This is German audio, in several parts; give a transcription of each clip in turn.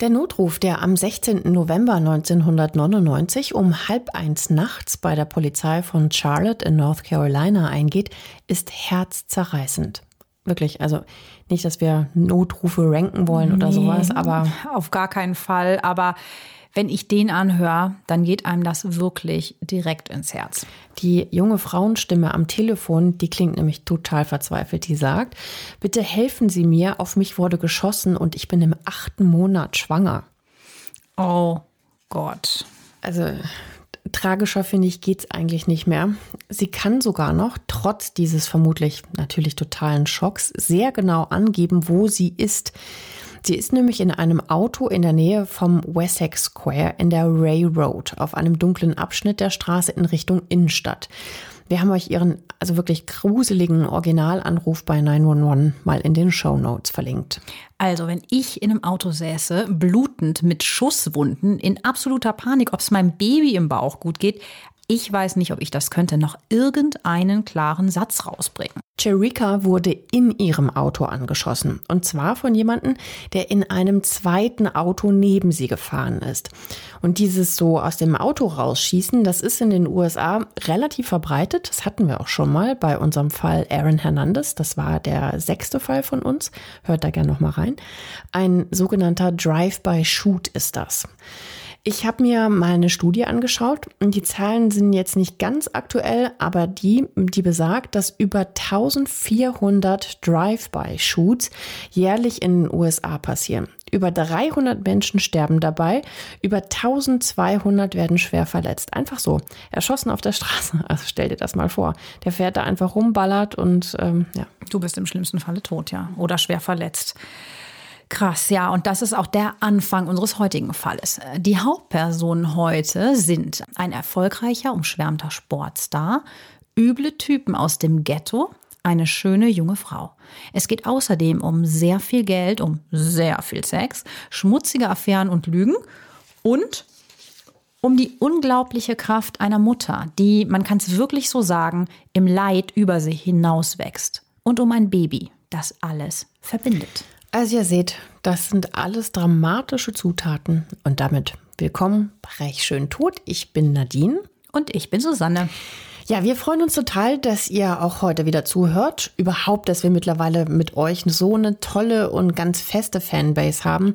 Der Notruf, der am 16. November 1999 um halb eins nachts bei der Polizei von Charlotte in North Carolina eingeht, ist herzzerreißend. Wirklich, also nicht, dass wir Notrufe ranken wollen oder nee, sowas, aber. Auf gar keinen Fall. Aber wenn ich den anhöre, dann geht einem das wirklich direkt ins Herz. Die junge Frauenstimme am Telefon, die klingt nämlich total verzweifelt. Die sagt, bitte helfen Sie mir, auf mich wurde geschossen und ich bin im achten Monat schwanger. Oh Gott. Also tragischer finde ich geht's eigentlich nicht mehr. Sie kann sogar noch trotz dieses vermutlich natürlich totalen Schocks sehr genau angeben, wo sie ist. Sie ist nämlich in einem Auto in der Nähe vom Wessex Square in der Ray Road auf einem dunklen Abschnitt der Straße in Richtung Innenstadt. Wir haben euch ihren also wirklich gruseligen Originalanruf bei 911 mal in den Show Notes verlinkt. Also, wenn ich in einem Auto säße, blutend mit Schusswunden, in absoluter Panik, ob es meinem Baby im Bauch gut geht, ich weiß nicht, ob ich das könnte, noch irgendeinen klaren Satz rausbringen. Cherika wurde in ihrem Auto angeschossen. Und zwar von jemandem, der in einem zweiten Auto neben sie gefahren ist. Und dieses so aus dem Auto rausschießen, das ist in den USA relativ verbreitet. Das hatten wir auch schon mal bei unserem Fall Aaron Hernandez. Das war der sechste Fall von uns. Hört da gerne nochmal rein. Ein sogenannter Drive-by-Shoot ist das. Ich habe mir mal eine Studie angeschaut und die Zahlen sind jetzt nicht ganz aktuell, aber die, die besagt, dass über 1400 Drive-by-Shoots jährlich in den USA passieren. Über 300 Menschen sterben dabei, über 1200 werden schwer verletzt. Einfach so, erschossen auf der Straße. Also stell dir das mal vor. Der fährt da einfach rumballert und ähm, ja. Du bist im schlimmsten Falle tot, ja. Oder schwer verletzt. Krass, ja, und das ist auch der Anfang unseres heutigen Falles. Die Hauptpersonen heute sind ein erfolgreicher, umschwärmter Sportstar, üble Typen aus dem Ghetto, eine schöne junge Frau. Es geht außerdem um sehr viel Geld, um sehr viel Sex, schmutzige Affären und Lügen und um die unglaubliche Kraft einer Mutter, die, man kann es wirklich so sagen, im Leid über sie hinauswächst. Und um ein Baby, das alles verbindet. Also ihr seht, das sind alles dramatische Zutaten. Und damit willkommen bei Reich Schön Tot. Ich bin Nadine. Und ich bin Susanne. Ja, wir freuen uns total, dass ihr auch heute wieder zuhört. Überhaupt, dass wir mittlerweile mit euch so eine tolle und ganz feste Fanbase haben,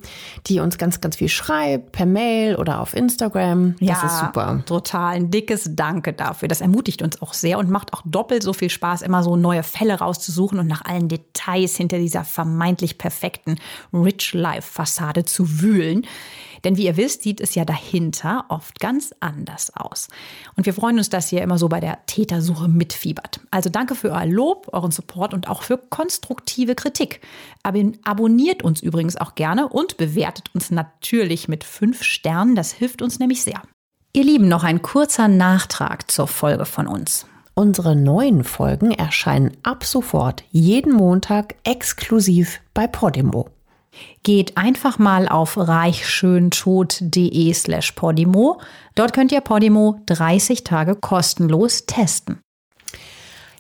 die uns ganz, ganz viel schreibt, per Mail oder auf Instagram. Das ja, ist super. Total. Ein dickes Danke dafür. Das ermutigt uns auch sehr und macht auch doppelt so viel Spaß, immer so neue Fälle rauszusuchen und nach allen Details hinter dieser vermeintlich perfekten Rich Life Fassade zu wühlen. Denn wie ihr wisst, sieht es ja dahinter oft ganz anders aus. Und wir freuen uns, dass ihr immer so bei der Tätersuche mitfiebert. Also danke für euer Lob, euren Support und auch für konstruktive Kritik. abonniert uns übrigens auch gerne und bewertet uns natürlich mit fünf Sternen. Das hilft uns nämlich sehr. Ihr Lieben, noch ein kurzer Nachtrag zur Folge von uns. Unsere neuen Folgen erscheinen ab sofort jeden Montag exklusiv bei Podimo. Geht einfach mal auf reichschöntod.de slash Podimo. Dort könnt ihr Podimo 30 Tage kostenlos testen.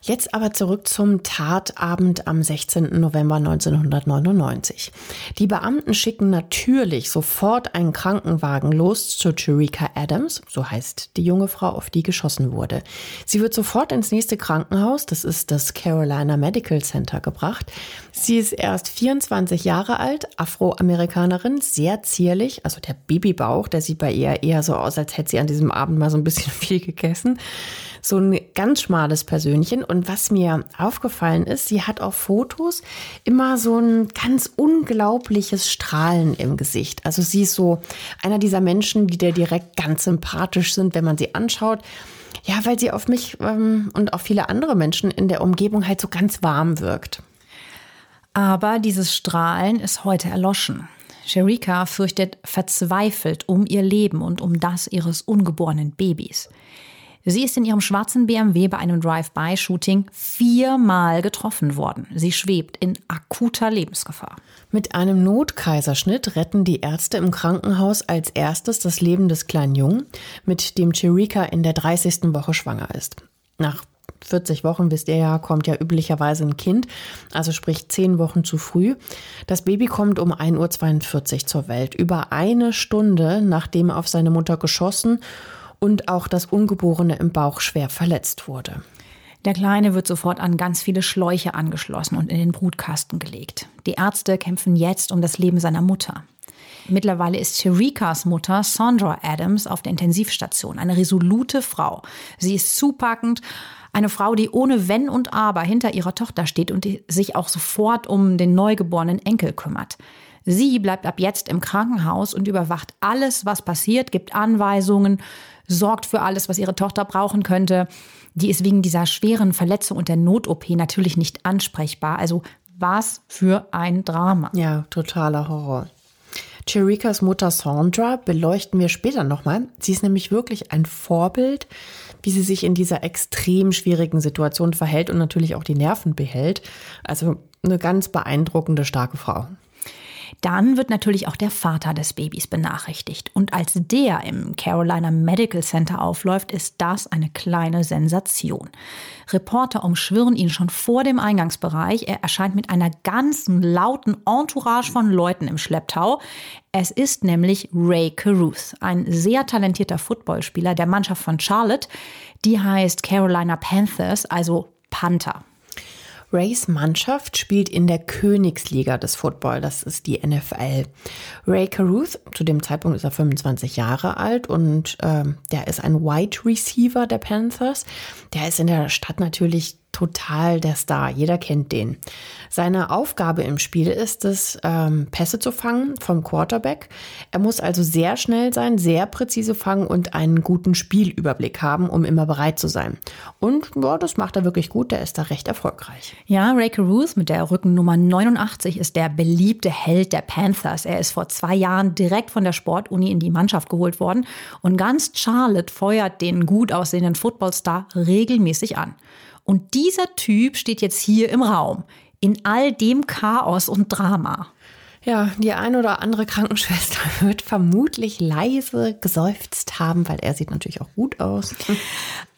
Jetzt aber zurück zum Tatabend am 16. November 1999. Die Beamten schicken natürlich sofort einen Krankenwagen los zu Cherika Adams, so heißt die junge Frau, auf die geschossen wurde. Sie wird sofort ins nächste Krankenhaus, das ist das Carolina Medical Center, gebracht. Sie ist erst 24 Jahre alt, Afroamerikanerin, sehr zierlich, also der Babybauch, der sieht bei ihr eher so aus, als hätte sie an diesem Abend mal so ein bisschen viel gegessen. So ein ganz schmales Persönchen Und was mir aufgefallen ist, sie hat auf Fotos immer so ein ganz unglaubliches Strahlen im Gesicht. Also sie ist so einer dieser Menschen, die dir direkt ganz sympathisch sind, wenn man sie anschaut. Ja, weil sie auf mich ähm, und auf viele andere Menschen in der Umgebung halt so ganz warm wirkt. Aber dieses Strahlen ist heute erloschen. Sherika fürchtet verzweifelt um ihr Leben und um das ihres ungeborenen Babys. Sie ist in ihrem schwarzen BMW bei einem Drive-by-Shooting viermal getroffen worden. Sie schwebt in akuter Lebensgefahr. Mit einem Notkaiserschnitt retten die Ärzte im Krankenhaus als erstes das Leben des kleinen Jungen, mit dem Chirika in der 30. Woche schwanger ist. Nach 40 Wochen, wisst ihr ja, kommt ja üblicherweise ein Kind, also sprich 10 Wochen zu früh. Das Baby kommt um 1.42 Uhr zur Welt, über eine Stunde nachdem auf seine Mutter geschossen und auch das Ungeborene im Bauch schwer verletzt wurde. Der Kleine wird sofort an ganz viele Schläuche angeschlossen und in den Brutkasten gelegt. Die Ärzte kämpfen jetzt um das Leben seiner Mutter. Mittlerweile ist Cherikas Mutter Sandra Adams auf der Intensivstation, eine resolute Frau. Sie ist zupackend, eine Frau, die ohne Wenn und Aber hinter ihrer Tochter steht und sich auch sofort um den neugeborenen Enkel kümmert. Sie bleibt ab jetzt im Krankenhaus und überwacht alles, was passiert, gibt Anweisungen, sorgt für alles, was ihre Tochter brauchen könnte. Die ist wegen dieser schweren Verletzung und der Not-OP natürlich nicht ansprechbar. Also was für ein Drama. Ja, totaler Horror. Chirikas Mutter Sandra beleuchten wir später nochmal. Sie ist nämlich wirklich ein Vorbild, wie sie sich in dieser extrem schwierigen Situation verhält und natürlich auch die Nerven behält. Also eine ganz beeindruckende, starke Frau. Dann wird natürlich auch der Vater des Babys benachrichtigt. Und als der im Carolina Medical Center aufläuft, ist das eine kleine Sensation. Reporter umschwirren ihn schon vor dem Eingangsbereich. Er erscheint mit einer ganzen lauten Entourage von Leuten im Schlepptau. Es ist nämlich Ray Caruth, ein sehr talentierter Footballspieler der Mannschaft von Charlotte. Die heißt Carolina Panthers, also Panther. Rays Mannschaft spielt in der Königsliga des Football, das ist die NFL. Ray Caruth, zu dem Zeitpunkt ist er 25 Jahre alt und äh, der ist ein Wide Receiver der Panthers. Der ist in der Stadt natürlich total der Star. Jeder kennt den. Seine Aufgabe im Spiel ist es, ähm, Pässe zu fangen vom Quarterback. Er muss also sehr schnell sein, sehr präzise fangen und einen guten Spielüberblick haben, um immer bereit zu sein. Und ja, das macht er wirklich gut. Der ist da recht erfolgreich. Ja, Ray Caruth mit der Rückennummer 89 ist der beliebte Held der Panthers. Er ist vor zwei Jahren direkt von der Sportuni in die Mannschaft geholt worden und ganz Charlotte feuert den gut aussehenden Footballstar regelmäßig an. Und dieser Typ steht jetzt hier im Raum, in all dem Chaos und Drama. Ja, die ein oder andere Krankenschwester wird vermutlich leise geseufzt haben, weil er sieht natürlich auch gut aus.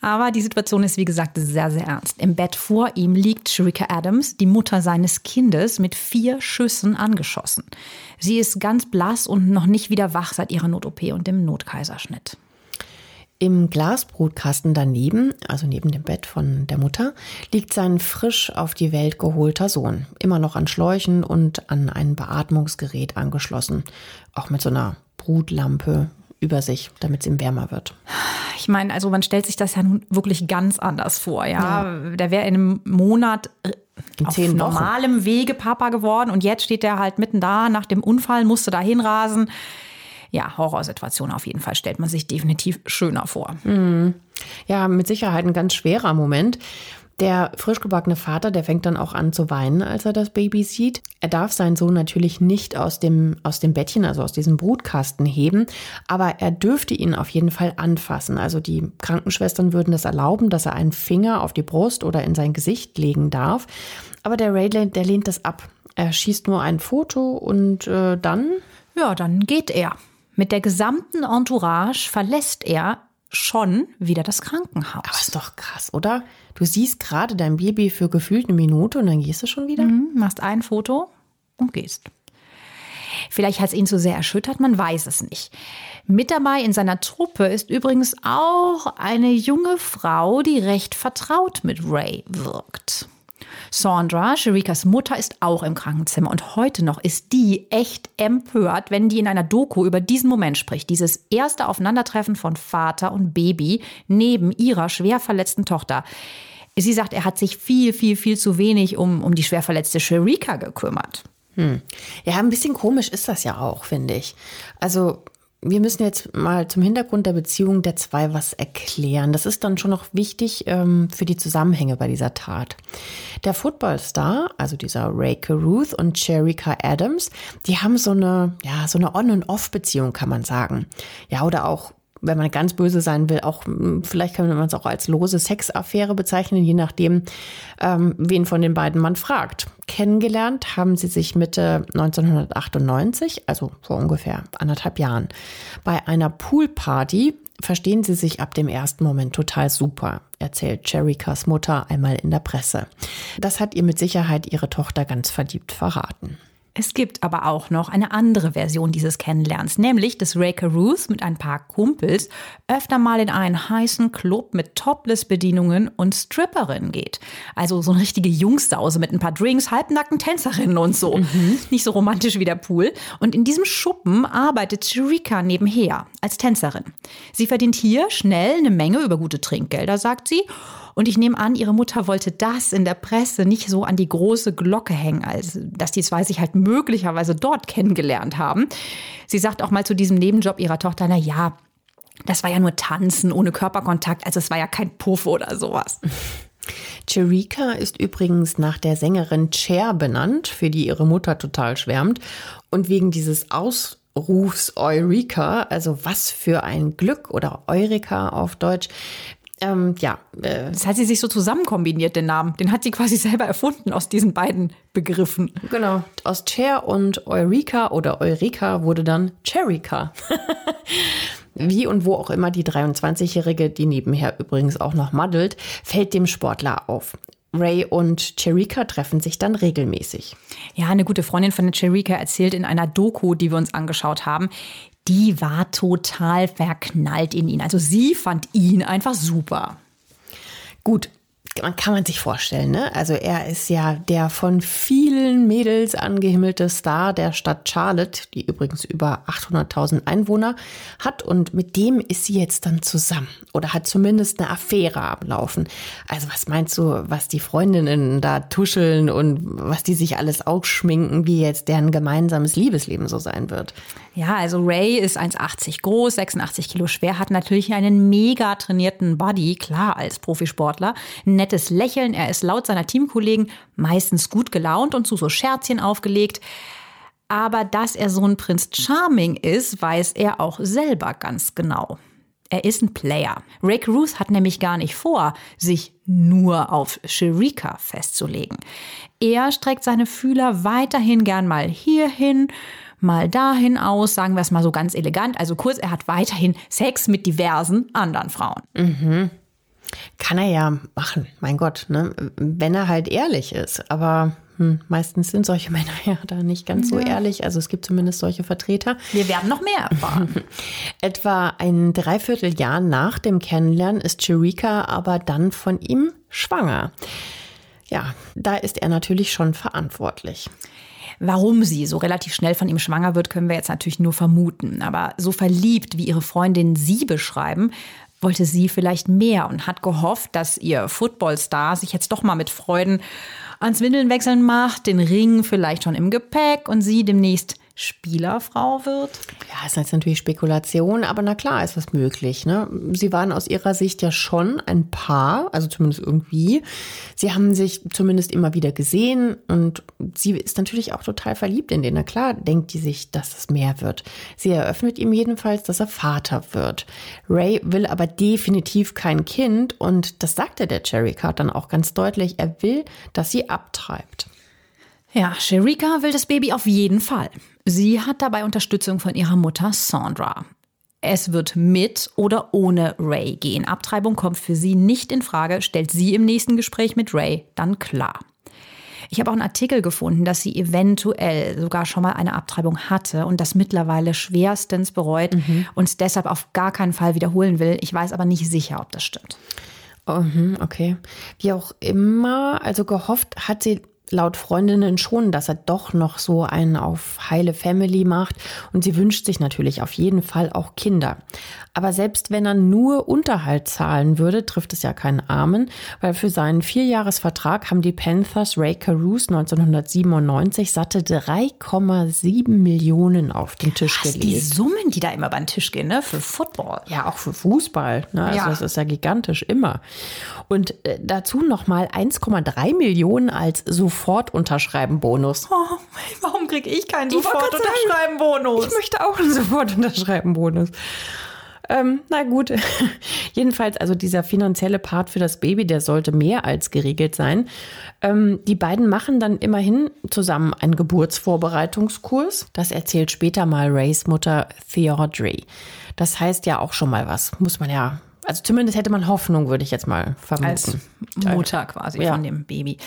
Aber die Situation ist, wie gesagt, sehr, sehr ernst. Im Bett vor ihm liegt Shrika Adams, die Mutter seines Kindes, mit vier Schüssen angeschossen. Sie ist ganz blass und noch nicht wieder wach seit ihrer Not-OP und dem Notkaiserschnitt. Im Glasbrutkasten daneben, also neben dem Bett von der Mutter, liegt sein frisch auf die Welt geholter Sohn, immer noch an Schläuchen und an ein Beatmungsgerät angeschlossen, auch mit so einer Brutlampe über sich, damit es ihm wärmer wird. Ich meine, also man stellt sich das ja nun wirklich ganz anders vor, ja. ja. Der wäre in einem Monat äh, in auf normalem Wege Papa geworden und jetzt steht er halt mitten da nach dem Unfall, musste da hinrasen ja, Horrorsituation auf jeden Fall stellt man sich definitiv schöner vor. Mhm. Ja, mit Sicherheit ein ganz schwerer Moment. Der frischgebackene Vater, der fängt dann auch an zu weinen, als er das Baby sieht. Er darf seinen Sohn natürlich nicht aus dem, aus dem Bettchen, also aus diesem Brutkasten heben, aber er dürfte ihn auf jeden Fall anfassen. Also die Krankenschwestern würden das erlauben, dass er einen Finger auf die Brust oder in sein Gesicht legen darf. Aber der Ray, der lehnt das ab. Er schießt nur ein Foto und äh, dann? Ja, dann geht er. Mit der gesamten Entourage verlässt er schon wieder das Krankenhaus. Aber ist doch krass, oder? Du siehst gerade dein Baby für gefühlt eine Minute und dann gehst du schon wieder? Mhm, machst ein Foto und gehst. Vielleicht hat es ihn zu sehr erschüttert, man weiß es nicht. Mit dabei in seiner Truppe ist übrigens auch eine junge Frau, die recht vertraut mit Ray wirkt. Sandra, Sherikas Mutter, ist auch im Krankenzimmer und heute noch ist die echt empört, wenn die in einer Doku über diesen Moment spricht. Dieses erste Aufeinandertreffen von Vater und Baby neben ihrer schwer verletzten Tochter. Sie sagt, er hat sich viel, viel, viel zu wenig um, um die schwer verletzte Sherika gekümmert. Hm. Ja, ein bisschen komisch ist das ja auch, finde ich. Also wir müssen jetzt mal zum Hintergrund der Beziehung der zwei was erklären. Das ist dann schon noch wichtig ähm, für die Zusammenhänge bei dieser Tat. Der Footballstar, also dieser Ray Caruth und Cherika Adams, die haben so eine, ja, so eine On- und Off-Beziehung, kann man sagen. Ja, oder auch wenn man ganz böse sein will, auch hm, vielleicht kann man es auch als lose Sexaffäre bezeichnen, je nachdem, ähm, wen von den beiden man fragt. Kennengelernt haben sie sich Mitte 1998, also vor ungefähr anderthalb Jahren. Bei einer Poolparty verstehen sie sich ab dem ersten Moment total super, erzählt Cherikas Mutter einmal in der Presse. Das hat ihr mit Sicherheit ihre Tochter ganz verliebt verraten. Es gibt aber auch noch eine andere Version dieses Kennenlernens, nämlich dass Ray Caruth mit ein paar Kumpels öfter mal in einen heißen Club mit Topless-Bedienungen und Stripperinnen geht. Also so eine richtige Jungsause mit ein paar Drinks, halbnackten Tänzerinnen und so. Mhm. Nicht so romantisch wie der Pool. Und in diesem Schuppen arbeitet Shrika nebenher als Tänzerin. Sie verdient hier schnell eine Menge über gute Trinkgelder, sagt sie. Und ich nehme an, ihre Mutter wollte das in der Presse nicht so an die große Glocke hängen, als dass die zwei sich halt möglicherweise dort kennengelernt haben. Sie sagt auch mal zu diesem Nebenjob ihrer Tochter, na ja, das war ja nur Tanzen ohne Körperkontakt, also es war ja kein Puff oder sowas. Cherika ist übrigens nach der Sängerin Cher benannt, für die ihre Mutter total schwärmt. Und wegen dieses Ausrufs Eureka, also was für ein Glück oder Eureka auf Deutsch, ähm, ja. Äh, das hat sie sich so zusammen kombiniert, den Namen. Den hat sie quasi selber erfunden aus diesen beiden Begriffen. Genau. Aus Cher und Eureka oder Eureka wurde dann Cherika. Wie und wo auch immer die 23-Jährige, die nebenher übrigens auch noch maddelt, fällt dem Sportler auf. Ray und Cherika treffen sich dann regelmäßig. Ja, eine gute Freundin von der Cherika erzählt in einer Doku, die wir uns angeschaut haben, die war total verknallt in ihn. Also sie fand ihn einfach super. Gut, man kann man sich vorstellen, ne? Also er ist ja der von vielen Mädels angehimmelte Star der Stadt Charlotte, die übrigens über 800.000 Einwohner hat und mit dem ist sie jetzt dann zusammen oder hat zumindest eine Affäre am Laufen. Also was meinst du, was die Freundinnen da tuscheln und was die sich alles ausschminken, wie jetzt deren gemeinsames Liebesleben so sein wird? Ja, also Ray ist 1,80 groß, 86 Kilo schwer, hat natürlich einen mega trainierten Body, klar als Profisportler, nett nettes Lächeln. Er ist laut seiner Teamkollegen meistens gut gelaunt und zu so Scherzchen aufgelegt. Aber dass er so ein Prinz Charming ist, weiß er auch selber ganz genau. Er ist ein Player. Ray Ruth hat nämlich gar nicht vor, sich nur auf Sherika festzulegen. Er streckt seine Fühler weiterhin gern mal hierhin, mal dahin aus, sagen wir es mal so ganz elegant. Also kurz, er hat weiterhin Sex mit diversen anderen Frauen. Mhm. Kann er ja machen, mein Gott, ne? wenn er halt ehrlich ist. Aber hm, meistens sind solche Männer ja da nicht ganz so ehrlich. Also es gibt zumindest solche Vertreter. Wir werden noch mehr erfahren. Etwa ein Dreivierteljahr nach dem Kennenlernen ist Chirika aber dann von ihm schwanger. Ja, da ist er natürlich schon verantwortlich. Warum sie so relativ schnell von ihm schwanger wird, können wir jetzt natürlich nur vermuten. Aber so verliebt, wie ihre Freundin sie beschreiben, wollte sie vielleicht mehr und hat gehofft, dass ihr Footballstar sich jetzt doch mal mit Freuden ans Windeln wechseln macht, den Ring vielleicht schon im Gepäck und sie demnächst Spielerfrau wird? Ja, ist jetzt natürlich Spekulation, aber na klar ist was möglich. Ne? Sie waren aus ihrer Sicht ja schon ein Paar, also zumindest irgendwie. Sie haben sich zumindest immer wieder gesehen und sie ist natürlich auch total verliebt in den. Na klar denkt die sich, dass es mehr wird. Sie eröffnet ihm jedenfalls, dass er Vater wird. Ray will aber definitiv kein Kind und das sagte der Cherry Card dann auch ganz deutlich. Er will, dass sie abtreibt. Ja, Sherika will das Baby auf jeden Fall. Sie hat dabei Unterstützung von ihrer Mutter Sandra. Es wird mit oder ohne Ray gehen. Abtreibung kommt für sie nicht in Frage, stellt sie im nächsten Gespräch mit Ray dann klar. Ich habe auch einen Artikel gefunden, dass sie eventuell sogar schon mal eine Abtreibung hatte und das mittlerweile schwerstens bereut mhm. und es deshalb auf gar keinen Fall wiederholen will. Ich weiß aber nicht sicher, ob das stimmt. Oh, okay. Wie auch immer, also gehofft hat sie laut Freundinnen schon, dass er doch noch so einen auf heile Family macht und sie wünscht sich natürlich auf jeden Fall auch Kinder. Aber selbst wenn er nur Unterhalt zahlen würde, trifft es ja keinen Armen, weil für seinen Vierjahresvertrag haben die Panthers Ray Caruso 1997 satte 3,7 Millionen auf den Tisch gelegt. Die Summen, die da immer beim Tisch gehen, ne? Für Football. Ja, auch für Fußball. Ne? Also Ja. das ist ja gigantisch immer. Und äh, dazu nochmal 1,3 Millionen als Sofortunterschreiben-Bonus. Oh, warum kriege ich keinen Sofort-Unterschreiben-Bonus? Ich möchte auch einen Sofortunterschreiben-Bonus. Ähm, na gut, jedenfalls also dieser finanzielle Part für das Baby, der sollte mehr als geregelt sein. Ähm, die beiden machen dann immerhin zusammen einen Geburtsvorbereitungskurs. Das erzählt später mal Rays Mutter Theodore. Das heißt ja auch schon mal was, muss man ja, also zumindest hätte man Hoffnung, würde ich jetzt mal Als vermuten. Mutter quasi Ja. von dem Baby.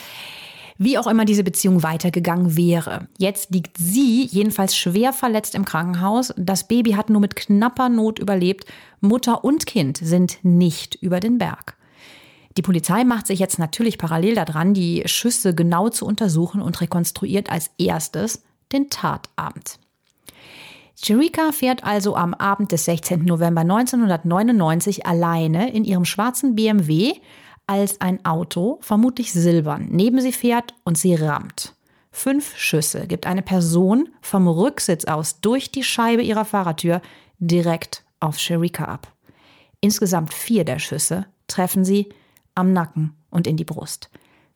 Wie auch immer diese Beziehung weitergegangen wäre. Jetzt liegt sie jedenfalls schwer verletzt im Krankenhaus. Das Baby hat nur mit knapper Not überlebt. Mutter und Kind sind nicht über den Berg. Die Polizei macht sich jetzt natürlich parallel daran, die Schüsse genau zu untersuchen und rekonstruiert als erstes den Tatabend. Jerika fährt also am Abend des 16. November 1999 alleine in ihrem schwarzen BMW, als ein Auto, vermutlich silbern, neben sie fährt und sie rammt. Fünf Schüsse gibt eine Person vom Rücksitz aus durch die Scheibe ihrer Fahrertür direkt auf Sherika ab. Insgesamt vier der Schüsse treffen sie am Nacken und in die Brust.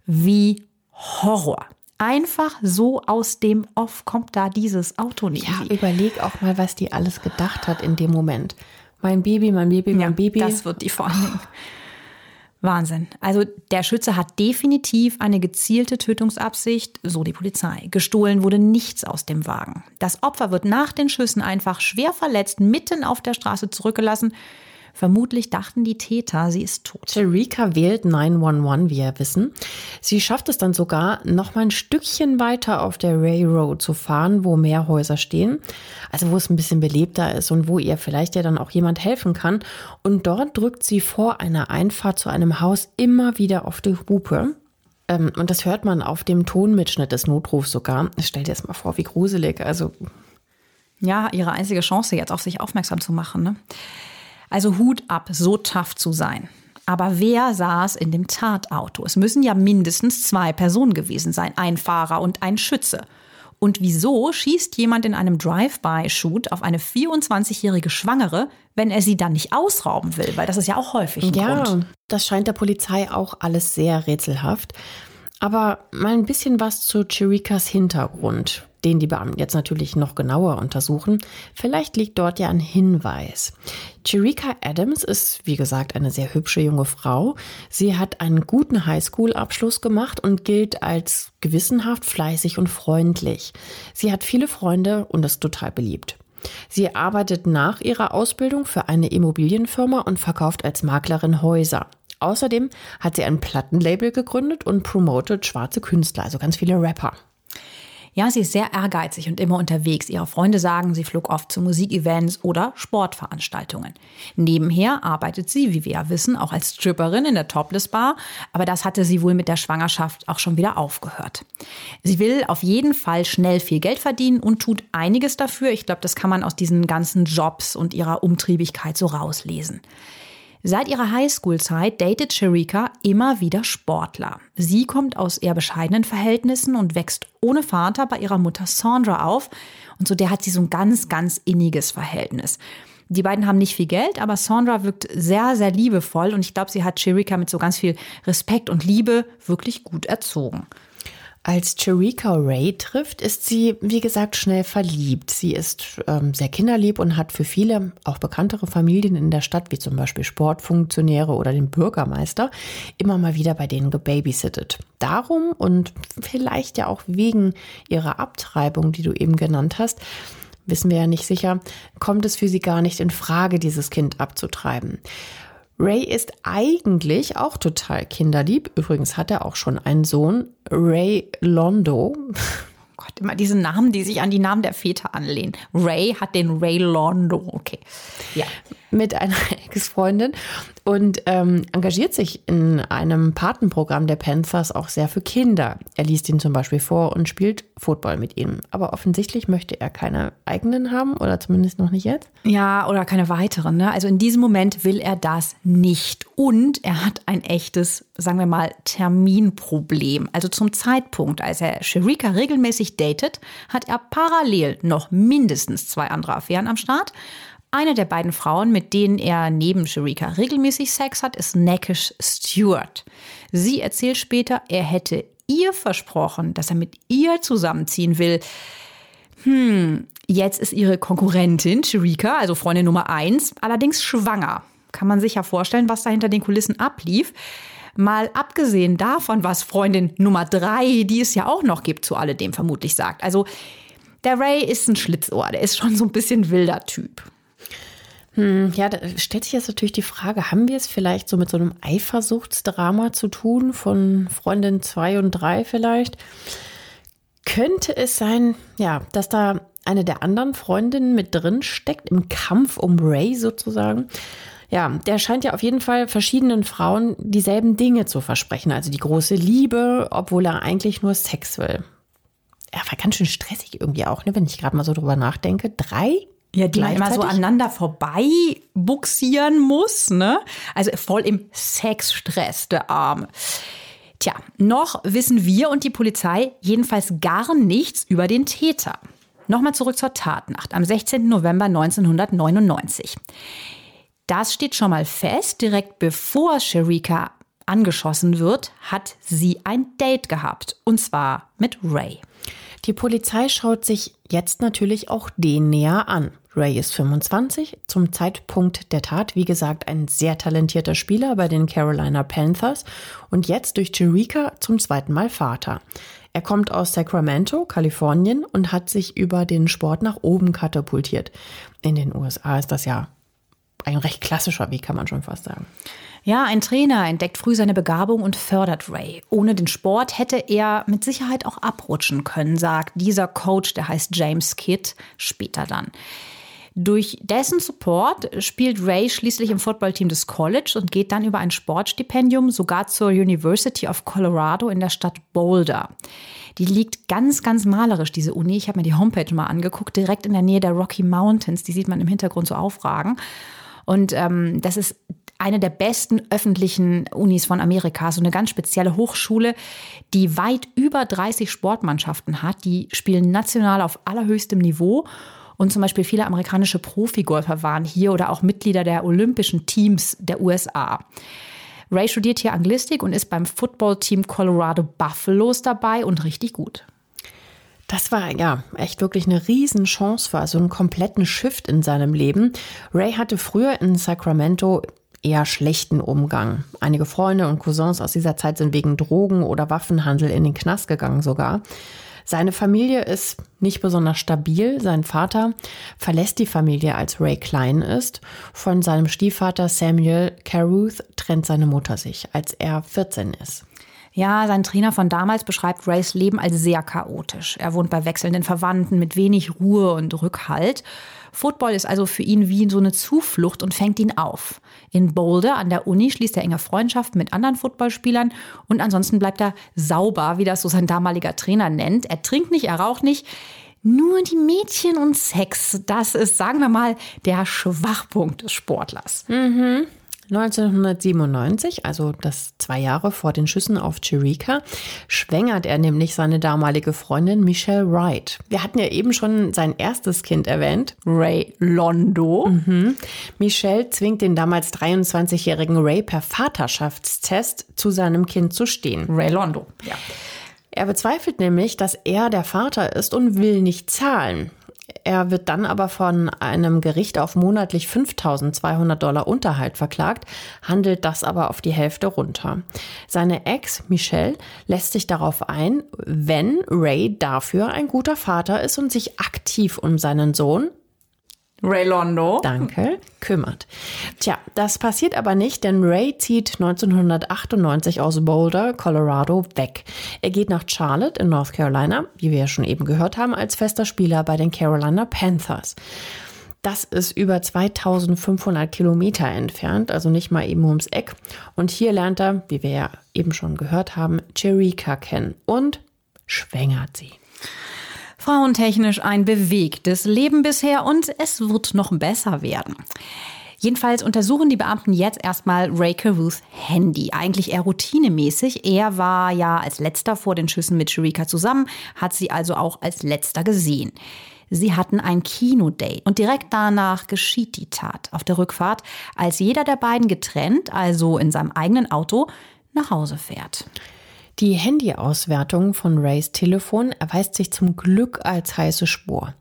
Wie Horror. Einfach so aus dem Off kommt da dieses Auto neben Ja, überleg auch mal, was die alles gedacht hat in dem Moment. Mein Baby, mein Baby, mein Baby. Das wird die vor allen Dingen. Wahnsinn. Also der Schütze hat definitiv eine gezielte Tötungsabsicht, so die Polizei. Gestohlen wurde nichts aus dem Wagen. Das Opfer wird nach den Schüssen einfach schwer verletzt mitten auf der Straße zurückgelassen. Vermutlich dachten die Täter, sie ist tot. Sharika wählt 911, wie wir wissen. Sie schafft es dann sogar, noch mal ein Stückchen weiter auf der Ray Road zu fahren, wo mehr Häuser stehen. Also wo es ein bisschen belebter ist und wo ihr vielleicht ja dann auch jemand helfen kann. Und dort drückt sie vor einer Einfahrt zu einem Haus immer wieder auf die Hupe. Ähm, und das hört man auf dem Tonmitschnitt des Notrufs sogar. Stell dir das mal vor, wie gruselig. Also Ja, ihre einzige Chance, jetzt auf sich aufmerksam zu machen. Ne? Also Hut ab, so tough zu sein. Aber wer saß in dem Tatauto? Es müssen ja mindestens zwei Personen gewesen sein, ein Fahrer und ein Schütze. Und wieso schießt jemand in einem Drive-by-Shoot auf eine 24-jährige Schwangere, wenn er sie dann nicht ausrauben will? Weil das ist ja auch häufig ein Ja, Grund. das scheint der Polizei auch alles sehr rätselhaft. Aber mal ein bisschen was zu Chirikas Hintergrund, den die Beamten jetzt natürlich noch genauer untersuchen. Vielleicht liegt dort ja ein Hinweis. Chirika Adams ist, wie gesagt, eine sehr hübsche junge Frau. Sie hat einen guten Highschool-Abschluss gemacht und gilt als gewissenhaft, fleißig und freundlich. Sie hat viele Freunde und ist total beliebt. Sie arbeitet nach ihrer Ausbildung für eine Immobilienfirma und verkauft als Maklerin Häuser. Außerdem hat sie ein Plattenlabel gegründet und promotet schwarze Künstler, also ganz viele Rapper. Ja, sie ist sehr ehrgeizig und immer unterwegs. Ihre Freunde sagen, sie flog oft zu Musikevents oder Sportveranstaltungen. Nebenher arbeitet sie, wie wir ja wissen, auch als Stripperin in der Topless Bar, aber das hatte sie wohl mit der Schwangerschaft auch schon wieder aufgehört. Sie will auf jeden Fall schnell viel Geld verdienen und tut einiges dafür. Ich glaube, das kann man aus diesen ganzen Jobs und ihrer Umtriebigkeit so rauslesen. Seit ihrer Highschool-Zeit datet Sharika immer wieder Sportler. Sie kommt aus eher bescheidenen Verhältnissen und wächst ohne Vater bei ihrer Mutter Sandra auf. Und zu der hat sie so ein ganz, ganz inniges Verhältnis. Die beiden haben nicht viel Geld, aber Sandra wirkt sehr, sehr liebevoll und ich glaube, sie hat Sharika mit so ganz viel Respekt und Liebe wirklich gut erzogen. Als Cherika Ray trifft, ist sie, wie gesagt, schnell verliebt. Sie ist ähm, sehr kinderlieb und hat für viele, auch bekanntere Familien in der Stadt, wie zum Beispiel Sportfunktionäre oder den Bürgermeister, immer mal wieder bei denen gebabysittet. Darum und vielleicht ja auch wegen ihrer Abtreibung, die du eben genannt hast, wissen wir ja nicht sicher, kommt es für sie gar nicht in Frage, dieses Kind abzutreiben. Ray ist eigentlich auch total kinderlieb. Übrigens hat er auch schon einen Sohn, Ray Londo. Gott, immer diese Namen, die sich an die Namen der Väter anlehnen. Ray hat den Ray Londo. Okay. Ja. mit einer Ex-Freundin. Und ähm, engagiert sich in einem Patenprogramm der Panthers auch sehr für Kinder. Er liest ihnen zum Beispiel vor und spielt Football mit ihnen. Aber offensichtlich möchte er keine eigenen haben oder zumindest noch nicht jetzt. Ja, oder keine weiteren. Ne? Also in diesem Moment will er das nicht. Und er hat ein echtes, sagen wir mal, Terminproblem. Also zum Zeitpunkt, als er Sherika regelmäßig datet, hat er parallel noch mindestens zwei andere Affären am Start. Eine der beiden Frauen, mit denen er neben Sharika regelmäßig Sex hat, ist Neckish Stewart. Sie erzählt später, er hätte ihr versprochen, dass er mit ihr zusammenziehen will. Hm, jetzt ist ihre Konkurrentin Sharika, also Freundin Nummer eins, allerdings schwanger. Kann man sich ja vorstellen, was da hinter den Kulissen ablief. Mal abgesehen davon, was Freundin Nummer drei, die es ja auch noch gibt, zu alledem vermutlich sagt. Also der Ray ist ein Schlitzohr, der ist schon so ein bisschen wilder Typ. Hm, ja, da stellt sich jetzt natürlich die Frage, haben wir es vielleicht so mit so einem Eifersuchtsdrama zu tun von Freundin 2 und 3 vielleicht? Könnte es sein, ja, dass da eine der anderen Freundinnen mit drin steckt im Kampf um Ray sozusagen? Ja, der scheint ja auf jeden Fall verschiedenen Frauen dieselben Dinge zu versprechen, also die große Liebe, obwohl er eigentlich nur Sex will. Er war ganz schön stressig irgendwie auch, ne, wenn ich gerade mal so drüber nachdenke. Drei ja, die man immer so aneinander vorbei buxieren muss, ne? Also voll im Sexstress, der Arme. Tja, noch wissen wir und die Polizei jedenfalls gar nichts über den Täter. Nochmal zurück zur Tatnacht am 16. November 1999. Das steht schon mal fest, direkt bevor Sherika angeschossen wird, hat sie ein Date gehabt. Und zwar mit Ray. Die Polizei schaut sich jetzt natürlich auch den näher an. Ray ist 25, zum Zeitpunkt der Tat, wie gesagt, ein sehr talentierter Spieler bei den Carolina Panthers und jetzt durch Chirica zum zweiten Mal Vater. Er kommt aus Sacramento, Kalifornien und hat sich über den Sport nach oben katapultiert. In den USA ist das ja ein recht klassischer Weg, kann man schon fast sagen. Ja, ein Trainer entdeckt früh seine Begabung und fördert Ray. Ohne den Sport hätte er mit Sicherheit auch abrutschen können, sagt dieser Coach, der heißt James Kidd, später dann. Durch dessen Support spielt Ray schließlich im Footballteam des College und geht dann über ein Sportstipendium sogar zur University of Colorado in der Stadt Boulder. Die liegt ganz, ganz malerisch, diese Uni. Ich habe mir die Homepage mal angeguckt, direkt in der Nähe der Rocky Mountains. Die sieht man im Hintergrund so aufragen. Und ähm, das ist eine der besten öffentlichen Unis von Amerika, so eine ganz spezielle Hochschule, die weit über 30 Sportmannschaften hat. Die spielen national auf allerhöchstem Niveau und zum Beispiel viele amerikanische Profigolfer waren hier oder auch Mitglieder der olympischen Teams der USA. Ray studiert hier Anglistik und ist beim Footballteam Colorado Buffaloes dabei und richtig gut. Das war ja echt wirklich eine Riesenchance für so einen kompletten Shift in seinem Leben. Ray hatte früher in Sacramento eher schlechten Umgang. Einige Freunde und Cousins aus dieser Zeit sind wegen Drogen oder Waffenhandel in den Knast gegangen sogar. Seine Familie ist nicht besonders stabil. Sein Vater verlässt die Familie, als Ray klein ist. Von seinem Stiefvater Samuel Caruth trennt seine Mutter sich, als er 14 ist. Ja, sein Trainer von damals beschreibt Rays Leben als sehr chaotisch. Er wohnt bei wechselnden Verwandten mit wenig Ruhe und Rückhalt. Football ist also für ihn wie so eine Zuflucht und fängt ihn auf. In Boulder an der Uni schließt er enge Freundschaften mit anderen Footballspielern und ansonsten bleibt er sauber, wie das so sein damaliger Trainer nennt. Er trinkt nicht, er raucht nicht. Nur die Mädchen und Sex, das ist, sagen wir mal, der Schwachpunkt des Sportlers. Mhm. 1997, also das zwei Jahre vor den Schüssen auf Chirica, schwängert er nämlich seine damalige Freundin Michelle Wright. Wir hatten ja eben schon sein erstes Kind erwähnt, Ray Londo. Mhm. Michelle zwingt den damals 23-jährigen Ray per Vaterschaftstest zu seinem Kind zu stehen. Ray Londo, ja. Er bezweifelt nämlich, dass er der Vater ist und will nicht zahlen. Er wird dann aber von einem Gericht auf monatlich 5200 Dollar Unterhalt verklagt, handelt das aber auf die Hälfte runter. Seine Ex, Michelle, lässt sich darauf ein, wenn Ray dafür ein guter Vater ist und sich aktiv um seinen Sohn, Ray Londo. Danke, kümmert. Tja, das passiert aber nicht, denn Ray zieht 1998 aus Boulder, Colorado, weg. Er geht nach Charlotte in North Carolina, wie wir ja schon eben gehört haben, als fester Spieler bei den Carolina Panthers. Das ist über 2500 Kilometer entfernt, also nicht mal eben ums Eck. Und hier lernt er, wie wir ja eben schon gehört haben, Cherika kennen und schwängert sie. Frauentechnisch ein bewegtes Leben bisher und es wird noch besser werden. Jedenfalls untersuchen die Beamten jetzt erstmal Ray Caruths Handy. Eigentlich eher routinemäßig. Er war ja als letzter vor den Schüssen mit Sharika zusammen, hat sie also auch als letzter gesehen. Sie hatten ein Kinodate und direkt danach geschieht die Tat auf der Rückfahrt, als jeder der beiden getrennt, also in seinem eigenen Auto, nach Hause fährt. Die Handyauswertung von Rays Telefon erweist sich zum Glück als heiße Spur.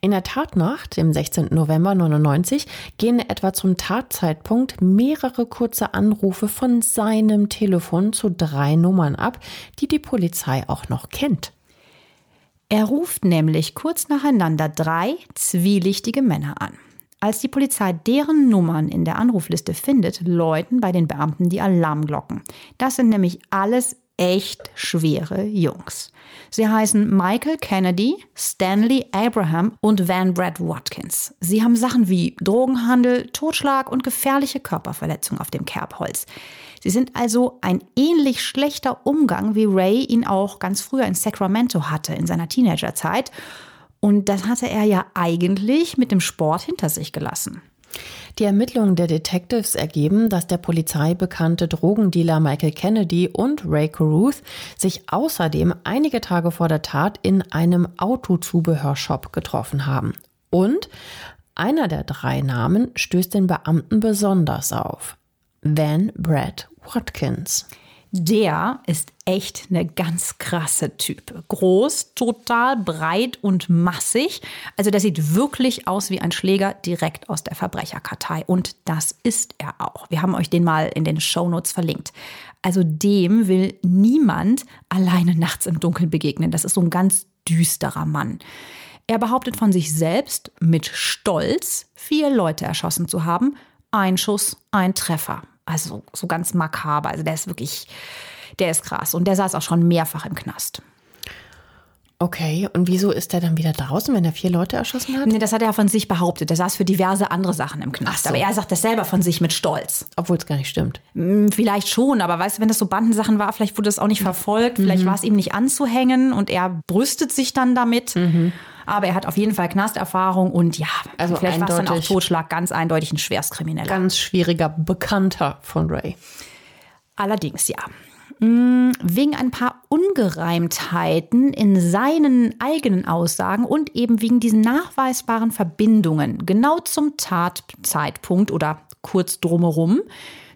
In der Tatnacht, im 16. November 99, gehen etwa zum Tatzeitpunkt mehrere kurze Anrufe von seinem Telefon zu drei Nummern ab, die die Polizei auch noch kennt. Er ruft nämlich kurz nacheinander drei zwielichtige Männer an. Als die Polizei deren Nummern in der Anrufliste findet, läuten bei den Beamten die Alarmglocken. Das sind nämlich alles echt schwere Jungs. Sie heißen Michael Kennedy, Stanley Abraham und Van Brad Watkins. Sie haben Sachen wie Drogenhandel, Totschlag und gefährliche Körperverletzung auf dem Kerbholz. Sie sind also ein ähnlich schlechter Umgang, wie Ray ihn auch ganz früher in Sacramento hatte, in seiner Teenagerzeit. Und das hatte er ja eigentlich mit dem Sport hinter sich gelassen. Die Ermittlungen der Detectives ergeben, dass der Polizei bekannte Drogendealer Michael Kennedy und Ray Caruth sich außerdem einige Tage vor der Tat in einem Autozubehörshop getroffen haben. Und einer der drei Namen stößt den Beamten besonders auf. Van Brad Watkins. Der ist echt eine ganz krasse Typ. Groß, total breit und massig. Also der sieht wirklich aus wie ein Schläger direkt aus der Verbrecherkartei. Und das ist er auch. Wir haben euch den mal in den Shownotes verlinkt. Also dem will niemand alleine nachts im Dunkeln begegnen. Das ist so ein ganz düsterer Mann. Er behauptet von sich selbst mit Stolz, vier Leute erschossen zu haben. Ein Schuss, ein Treffer. Also so ganz makaber. Also der ist wirklich, der ist krass. Und der saß auch schon mehrfach im Knast. Okay, und wieso ist er dann wieder draußen, wenn er vier Leute erschossen hat? Nee, das hat er von sich behauptet. Der saß für diverse andere Sachen im Knast. So. Aber er sagt das selber von sich mit Stolz. Obwohl es gar nicht stimmt. Hm, vielleicht schon, aber weißt du, wenn das so Bandensachen war, vielleicht wurde das auch nicht verfolgt, mhm. vielleicht war es ihm nicht anzuhängen und er brüstet sich dann damit. Mhm. Aber er hat auf jeden Fall Knasterfahrung und ja, also vielleicht war es dann auch Totschlag, ganz eindeutig ein Schwerstkrimineller. Ganz schwieriger Bekannter von Ray. Allerdings, ja. Mm, wegen ein paar Ungereimtheiten in seinen eigenen Aussagen und eben wegen diesen nachweisbaren Verbindungen genau zum Tatzeitpunkt oder kurz drumherum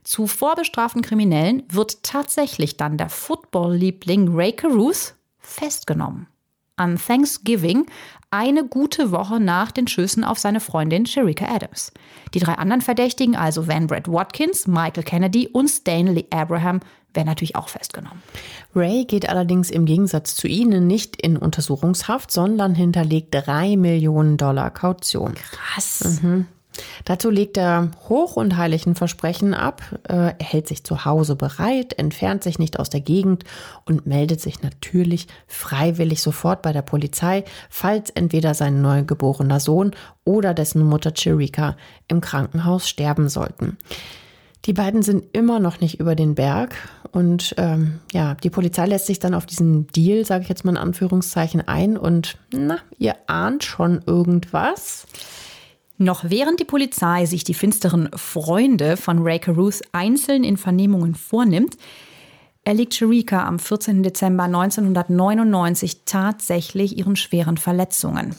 zu vorbestraften Kriminellen wird tatsächlich dann der Football-Liebling Ray Caruth festgenommen. An Thanksgiving eine gute Woche nach den Schüssen auf seine Freundin Sherika Adams. Die drei anderen Verdächtigen, also Van Brad Watkins, Michael Kennedy und Stanley Abraham, werden natürlich auch festgenommen. Ray geht allerdings im Gegensatz zu ihnen nicht in Untersuchungshaft, sondern hinterlegt drei Millionen Dollar Kaution. Krass. Mhm. Dazu legt er hoch und heiligen Versprechen ab, äh, er hält sich zu Hause bereit, entfernt sich nicht aus der Gegend und meldet sich natürlich freiwillig sofort bei der Polizei, falls entweder sein neugeborener Sohn oder dessen Mutter Chirika im Krankenhaus sterben sollten. Die beiden sind immer noch nicht über den Berg und ähm, ja, die Polizei lässt sich dann auf diesen Deal, sage ich jetzt mal in Anführungszeichen, ein und na, ihr ahnt schon irgendwas. Noch während die Polizei sich die finsteren Freunde von Ray Caruth einzeln in Vernehmungen vornimmt, erliegt Sharika am 14. Dezember 1999 tatsächlich ihren schweren Verletzungen.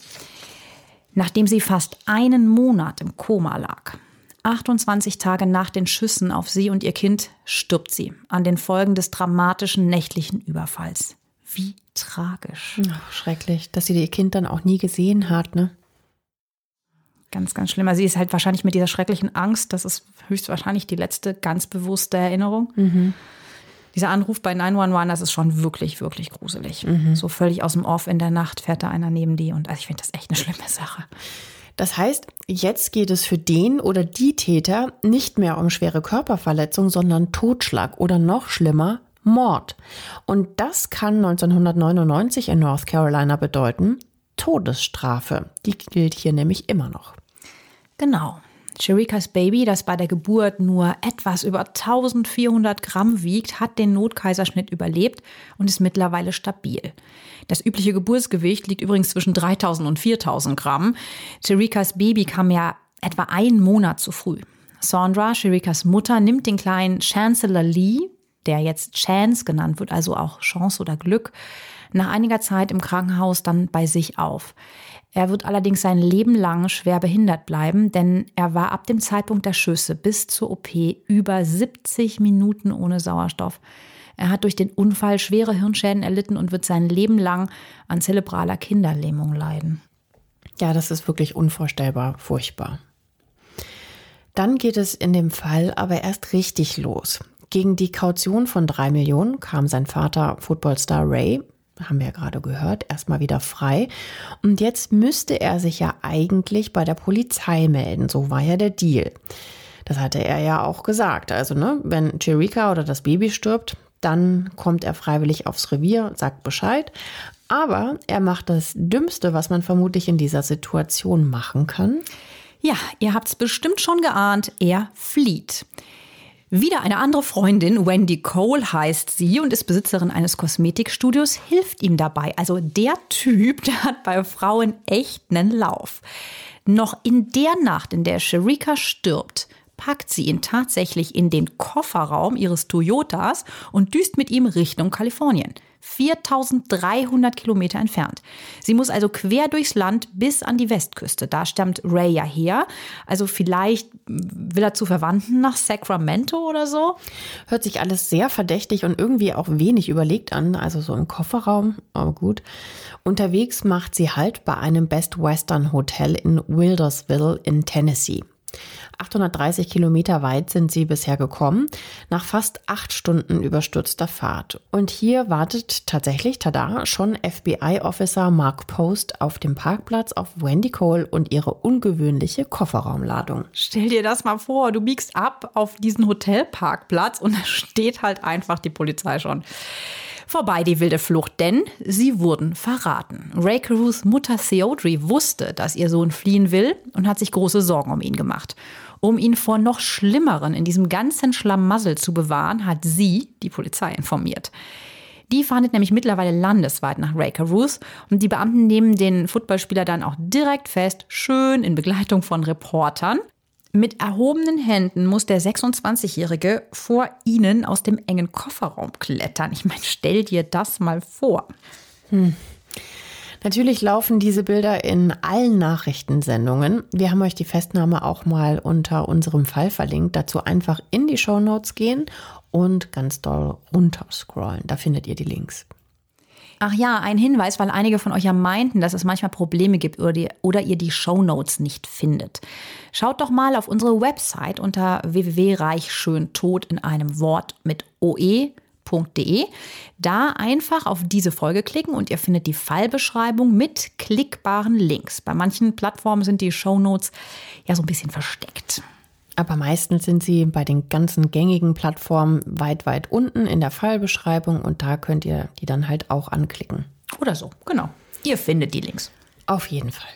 Nachdem sie fast einen Monat im Koma lag, 28 Tage nach den Schüssen auf sie und ihr Kind, stirbt sie an den Folgen des dramatischen nächtlichen Überfalls. Wie tragisch. Ach, schrecklich, dass sie ihr Kind dann auch nie gesehen hat, ne? Ganz, ganz schlimm. Also sie ist halt wahrscheinlich mit dieser schrecklichen Angst, das ist höchstwahrscheinlich die letzte ganz bewusste Erinnerung. Mhm. Dieser Anruf bei 911, das ist schon wirklich, wirklich gruselig. Mhm. So völlig aus dem Off in der Nacht fährt da einer neben die und also ich finde das echt eine schlimme Sache. Das heißt, jetzt geht es für den oder die Täter nicht mehr um schwere Körperverletzung, sondern Totschlag oder noch schlimmer, Mord. Und das kann 1999 in North Carolina bedeuten, Todesstrafe. Die gilt hier nämlich immer noch. Genau. Sherikas Baby, das bei der Geburt nur etwas über 1400 Gramm wiegt, hat den Notkaiserschnitt überlebt und ist mittlerweile stabil. Das übliche Geburtsgewicht liegt übrigens zwischen 3000 und 4000 Gramm. Sherikas Baby kam ja etwa einen Monat zu früh. Sandra, Sherikas Mutter, nimmt den kleinen Chancellor Lee, der jetzt Chance genannt wird, also auch Chance oder Glück, nach einiger Zeit im Krankenhaus dann bei sich auf. Er wird allerdings sein Leben lang schwer behindert bleiben, denn er war ab dem Zeitpunkt der Schüsse bis zur OP über 70 Minuten ohne Sauerstoff. Er hat durch den Unfall schwere Hirnschäden erlitten und wird sein Leben lang an zerebraler Kinderlähmung leiden. Ja, das ist wirklich unvorstellbar furchtbar. Dann geht es in dem Fall aber erst richtig los. Gegen die Kaution von drei Millionen kam sein Vater, Footballstar Ray, haben wir ja gerade gehört, erstmal wieder frei. Und jetzt müsste er sich ja eigentlich bei der Polizei melden. So war ja der Deal. Das hatte er ja auch gesagt. Also, ne, wenn Chirika oder das Baby stirbt, dann kommt er freiwillig aufs Revier, sagt Bescheid. Aber er macht das Dümmste, was man vermutlich in dieser Situation machen kann. Ja, ihr habt es bestimmt schon geahnt, er flieht. Wieder eine andere Freundin, Wendy Cole heißt sie und ist Besitzerin eines Kosmetikstudios, hilft ihm dabei. Also der Typ, der hat bei Frauen echt einen Lauf. Noch in der Nacht, in der Sherika stirbt, packt sie ihn tatsächlich in den Kofferraum ihres Toyotas und düst mit ihm Richtung Kalifornien. 4300 Kilometer entfernt. Sie muss also quer durchs Land bis an die Westküste. Da stammt Ray ja her. Also vielleicht will er zu Verwandten nach Sacramento oder so. Hört sich alles sehr verdächtig und irgendwie auch wenig überlegt an. Also so im Kofferraum, aber gut. Unterwegs macht sie halt bei einem Best Western Hotel in Wildersville in Tennessee. 830 Kilometer weit sind sie bisher gekommen, nach fast acht Stunden überstürzter Fahrt. Und hier wartet tatsächlich, tada, schon FBI-Officer Mark Post auf dem Parkplatz auf Wendy Cole und ihre ungewöhnliche Kofferraumladung. Stell dir das mal vor, du biegst ab auf diesen Hotelparkplatz und da steht halt einfach die Polizei schon. Vorbei die wilde Flucht, denn sie wurden verraten. Ray Caruths Mutter Theodry wusste, dass ihr Sohn fliehen will und hat sich große Sorgen um ihn gemacht. Um ihn vor noch Schlimmeren in diesem ganzen Schlamassel zu bewahren, hat sie die Polizei informiert. Die fahndet nämlich mittlerweile landesweit nach Ray Caruth und die Beamten nehmen den Footballspieler dann auch direkt fest, schön in Begleitung von Reportern. Mit erhobenen Händen muss der 26-Jährige vor ihnen aus dem engen Kofferraum klettern. Ich meine, stell dir das mal vor. Hm. Natürlich laufen diese Bilder in allen Nachrichtensendungen. Wir haben euch die Festnahme auch mal unter unserem Fall verlinkt. Dazu einfach in die Show Notes gehen und ganz doll runterscrollen. Da findet ihr die Links. Ach ja, ein Hinweis, weil einige von euch ja meinten, dass es manchmal Probleme gibt oder, die, oder ihr die Shownotes nicht findet. Schaut doch mal auf unsere Website unter www.reichschöntod in einem Wort mit oe.de. Da einfach auf diese Folge klicken und ihr findet die Fallbeschreibung mit klickbaren Links. Bei manchen Plattformen sind die Shownotes ja so ein bisschen versteckt. Aber meistens sind sie bei den ganzen gängigen Plattformen weit, weit unten in der Fallbeschreibung und da könnt ihr die dann halt auch anklicken. Oder so, genau. Ihr findet die Links. Auf jeden Fall.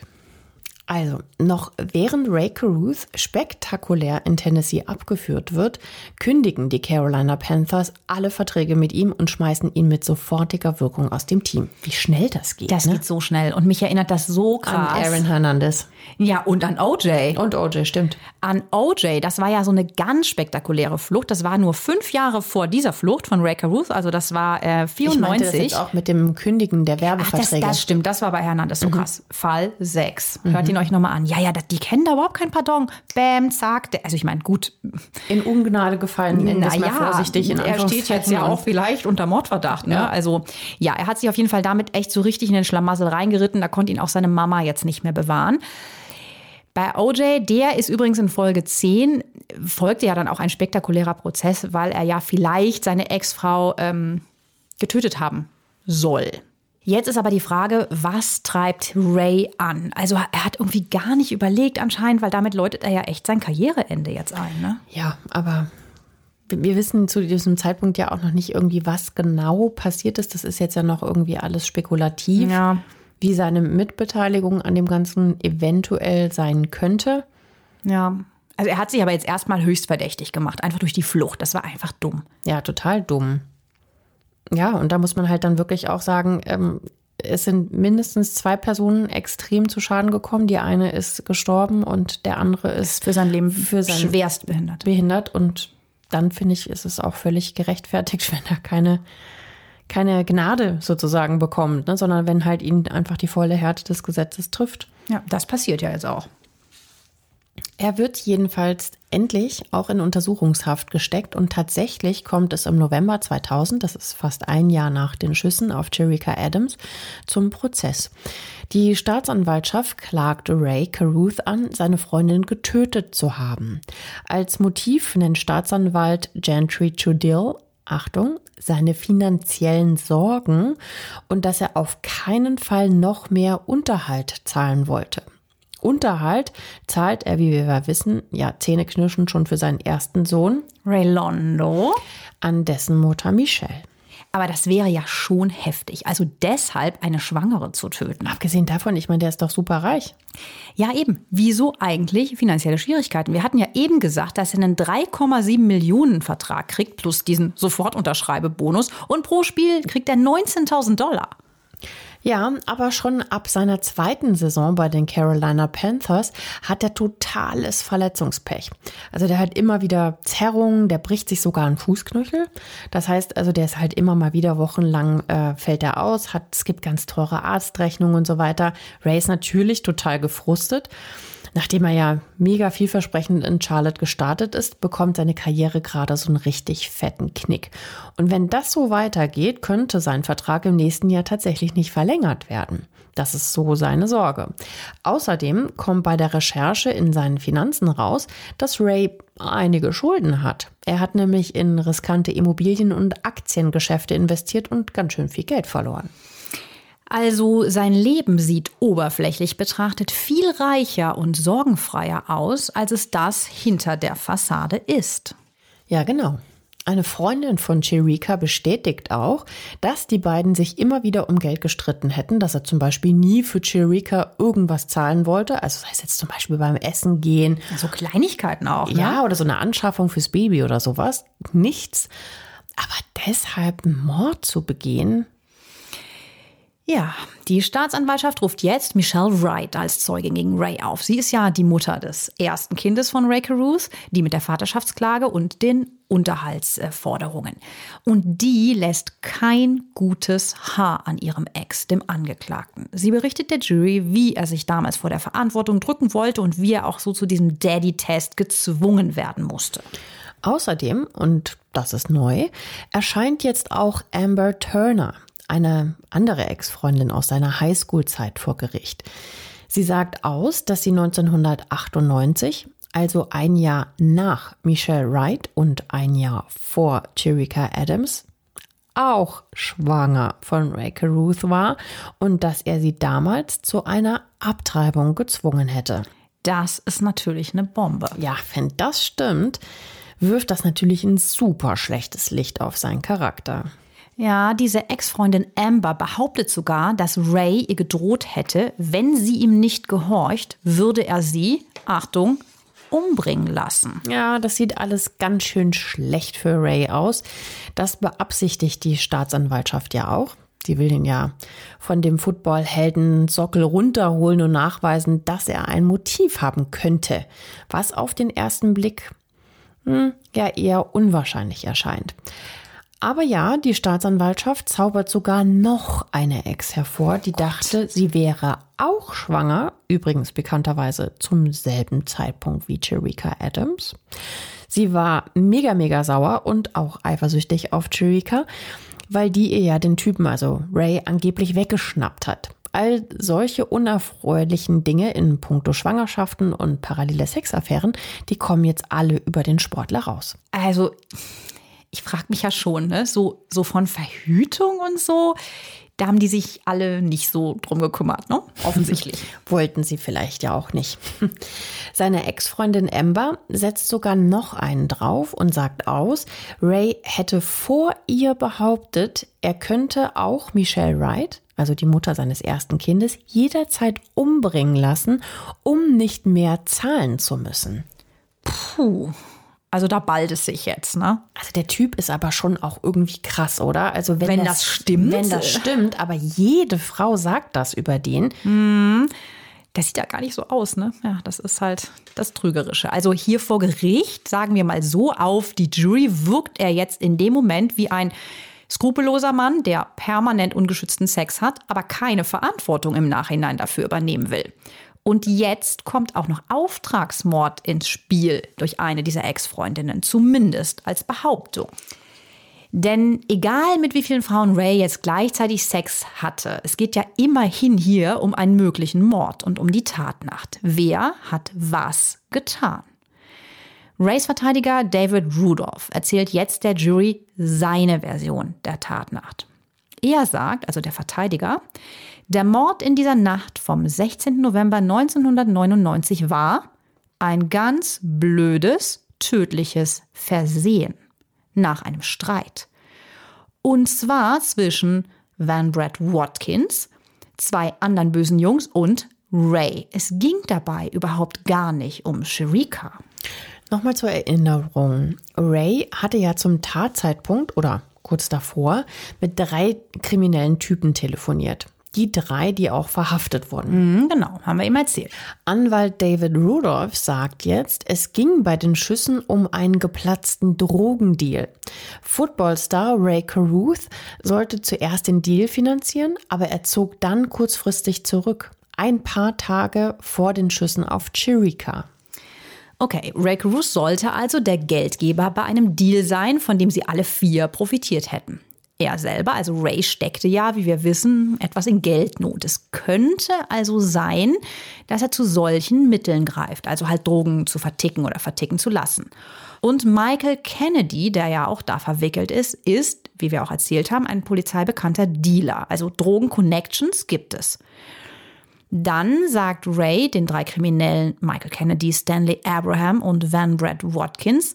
Also, noch während Ray Caruth spektakulär in Tennessee abgeführt wird, kündigen die Carolina Panthers alle Verträge mit ihm und schmeißen ihn mit sofortiger Wirkung aus dem Team. Wie schnell das geht. Das ne? geht so schnell. Und mich erinnert das so krass. An Aaron Hernandez. Ja, und an OJ. Und OJ, stimmt. An OJ, das war ja so eine ganz spektakuläre Flucht. Das war nur fünf Jahre vor dieser Flucht von Ray Caruth. Also das war äh, 94. Ich meinte das jetzt auch mit dem Kündigen der Werbeverträge. Ach, das, das stimmt, das war bei Hernandez so mhm. krass. Fall 6. Hört mhm. ihn euch nochmal an. Ja, ja, die kennen da überhaupt kein Pardon. Bäm, zack. Also ich meine, gut. In Ungnade gefallen, na ja, vorsichtig. In er steht jetzt ja auch vielleicht unter Mordverdacht. Ne? Ja. Also ja, er hat sich auf jeden Fall damit echt so richtig in den Schlamassel reingeritten. Da konnte ihn auch seine Mama jetzt nicht mehr bewahren. Bei OJ, der ist übrigens in Folge 10, folgte ja dann auch ein spektakulärer Prozess, weil er ja vielleicht seine Ex-Frau ähm, getötet haben soll. Jetzt ist aber die Frage, was treibt Ray an? Also er hat irgendwie gar nicht überlegt anscheinend, weil damit läutet er ja echt sein Karriereende jetzt ein. Ne? Ja, aber wir wissen zu diesem Zeitpunkt ja auch noch nicht irgendwie, was genau passiert ist. Das ist jetzt ja noch irgendwie alles spekulativ, ja. wie seine Mitbeteiligung an dem Ganzen eventuell sein könnte. Ja. Also er hat sich aber jetzt erstmal höchst verdächtig gemacht, einfach durch die Flucht. Das war einfach dumm. Ja, total dumm. Ja, und da muss man halt dann wirklich auch sagen, ähm, es sind mindestens zwei Personen extrem zu Schaden gekommen. Die eine ist gestorben und der andere ist Für sein Leben für sein schwerst behindert. behindert. Und dann finde ich, ist es auch völlig gerechtfertigt, wenn er keine, keine Gnade sozusagen bekommt, ne? sondern wenn halt ihn einfach die volle Härte des Gesetzes trifft. Ja, das passiert ja jetzt auch. Er wird jedenfalls endlich auch in Untersuchungshaft gesteckt und tatsächlich kommt es im November 2000, das ist fast ein Jahr nach den Schüssen auf Jerica Adams, zum Prozess. Die Staatsanwaltschaft klagte Ray Caruth an, seine Freundin getötet zu haben. Als Motiv nennt Staatsanwalt Gentry Chudill Achtung, seine finanziellen Sorgen und dass er auf keinen Fall noch mehr Unterhalt zahlen wollte. Unterhalt zahlt er, wie wir wissen, ja zähneknirschend schon für seinen ersten Sohn Ray Londo. an dessen Mutter Michelle. Aber das wäre ja schon heftig. Also deshalb eine Schwangere zu töten. Abgesehen davon, ich meine, der ist doch super reich. Ja, eben. Wieso eigentlich finanzielle Schwierigkeiten? Wir hatten ja eben gesagt, dass er einen 3,7 Millionen Vertrag kriegt, plus diesen Sofortunterschreibebonus. Und pro Spiel kriegt er 19.000 Dollar. Ja, aber schon ab seiner zweiten Saison bei den Carolina Panthers hat er totales Verletzungspech. Also der hat immer wieder Zerrungen, der bricht sich sogar einen Fußknöchel. Das heißt, also der ist halt immer mal wieder wochenlang äh, fällt er aus, hat es gibt ganz teure Arztrechnungen und so weiter. Ray ist natürlich total gefrustet. Nachdem er ja mega vielversprechend in Charlotte gestartet ist, bekommt seine Karriere gerade so einen richtig fetten Knick. Und wenn das so weitergeht, könnte sein Vertrag im nächsten Jahr tatsächlich nicht verlängert werden. Das ist so seine Sorge. Außerdem kommt bei der Recherche in seinen Finanzen raus, dass Ray einige Schulden hat. Er hat nämlich in riskante Immobilien- und Aktiengeschäfte investiert und ganz schön viel Geld verloren. Also sein Leben sieht oberflächlich betrachtet viel reicher und sorgenfreier aus, als es das hinter der Fassade ist. Ja, genau. Eine Freundin von Chirika bestätigt auch, dass die beiden sich immer wieder um Geld gestritten hätten, dass er zum Beispiel nie für Chirika irgendwas zahlen wollte. Also sei es jetzt zum Beispiel beim Essen gehen. So Kleinigkeiten auch. Ne? Ja, oder so eine Anschaffung fürs Baby oder sowas. Nichts. Aber deshalb einen Mord zu begehen, Ja, die Staatsanwaltschaft ruft jetzt Michelle Wright als Zeugin gegen Ray auf. Sie ist ja die Mutter des ersten Kindes von Ray Caruth, die mit der Vaterschaftsklage und den Unterhaltsforderungen. Und die lässt kein gutes Haar an ihrem Ex, dem Angeklagten. Sie berichtet der Jury, wie er sich damals vor der Verantwortung drücken wollte und wie er auch so zu diesem Daddy-Test gezwungen werden musste. Außerdem, und das ist neu, erscheint jetzt auch Amber Turner, eine andere Ex-Freundin aus seiner Highschool-Zeit vor Gericht. Sie sagt aus, dass sie 1998, also ein Jahr nach Michelle Wright und ein Jahr vor Chirika Adams, auch schwanger von Ray Caruth war und dass er sie damals zu einer Abtreibung gezwungen hätte. Das ist natürlich eine Bombe. Ja, wenn das stimmt, wirft das natürlich ein super schlechtes Licht auf seinen Charakter. Ja, diese Ex-Freundin Amber behauptet sogar, dass Ray ihr gedroht hätte, wenn sie ihm nicht gehorcht, würde er sie, Achtung, umbringen lassen. Ja, das sieht alles ganz schön schlecht für Ray aus. Das beabsichtigt die Staatsanwaltschaft ja auch. Die will ihn ja von dem Footballhelden Sockel runterholen und nachweisen, dass er ein Motiv haben könnte, was auf den ersten Blick hm, ja eher unwahrscheinlich erscheint. Aber ja, die Staatsanwaltschaft zaubert sogar noch eine Ex hervor, die dachte, sie wäre auch schwanger, übrigens bekannterweise zum selben Zeitpunkt wie Chirika Adams. Sie war mega, mega sauer und auch eifersüchtig auf Chirika, weil die ihr ja den Typen, also Ray, angeblich weggeschnappt hat. All solche unerfreulichen Dinge in puncto Schwangerschaften und parallele Sexaffären, die kommen jetzt alle über den Sportler raus. Also, ich frage mich ja schon, ne? so, so von Verhütung und so, da haben die sich alle nicht so drum gekümmert, ne? Offensichtlich. Wollten sie vielleicht ja auch nicht. Seine Ex-Freundin Amber setzt sogar noch einen drauf und sagt aus, Ray hätte vor ihr behauptet, er könnte auch Michelle Wright, also die Mutter seines ersten Kindes, jederzeit umbringen lassen, um nicht mehr zahlen zu müssen. Puh. Also da ballt es sich jetzt, ne? Also der Typ ist aber schon auch irgendwie krass, oder? Also wenn, Wenn das, das stimmt. Wenn das stimmt, aber jede Frau sagt das über den. Das sieht ja gar nicht so aus, ne? Ja, das ist halt das Trügerische. Also hier vor Gericht, sagen wir mal so, auf die Jury wirkt er jetzt in dem Moment wie ein skrupelloser Mann, der permanent ungeschützten Sex hat, aber keine Verantwortung im Nachhinein dafür übernehmen will. Und jetzt kommt auch noch Auftragsmord ins Spiel durch eine dieser Ex-Freundinnen, zumindest als Behauptung. Denn egal mit wie vielen Frauen Ray jetzt gleichzeitig Sex hatte, es geht ja immerhin hier um einen möglichen Mord und um die Tatnacht. Wer hat was getan? Rays Verteidiger David Rudolph erzählt jetzt der Jury seine Version der Tatnacht. Er sagt, also der Verteidiger, der Mord in dieser Nacht vom 16. November 1999 war ein ganz blödes, tödliches Versehen nach einem Streit. Und zwar zwischen Van Brad Watkins, zwei anderen bösen Jungs und Ray. Es ging dabei überhaupt gar nicht um Sherika. Nochmal zur Erinnerung. Ray hatte ja zum Tatzeitpunkt oder kurz davor mit drei kriminellen Typen telefoniert. Die drei, die auch verhaftet wurden. Mhm, genau, haben wir ihm erzählt. Anwalt David Rudolph sagt jetzt, es ging bei den Schüssen um einen geplatzten Drogendeal. Footballstar Ray Caruth sollte zuerst den Deal finanzieren, aber er zog dann kurzfristig zurück. Ein paar Tage vor den Schüssen auf Chirika. Okay, Ray Caruth sollte also der Geldgeber bei einem Deal sein, von dem sie alle vier profitiert hätten. Er selber, also Ray, steckte ja, wie wir wissen, etwas in Geldnot. Es könnte also sein, dass er zu solchen Mitteln greift, also halt Drogen zu verticken oder verticken zu lassen. Und Michael Kennedy, der ja auch da verwickelt ist, ist, wie wir auch erzählt haben, ein polizeibekannter Dealer. Also Drogen-Connections gibt es. Dann sagt Ray den drei Kriminellen Michael Kennedy, Stanley Abraham und Van Brad Watkins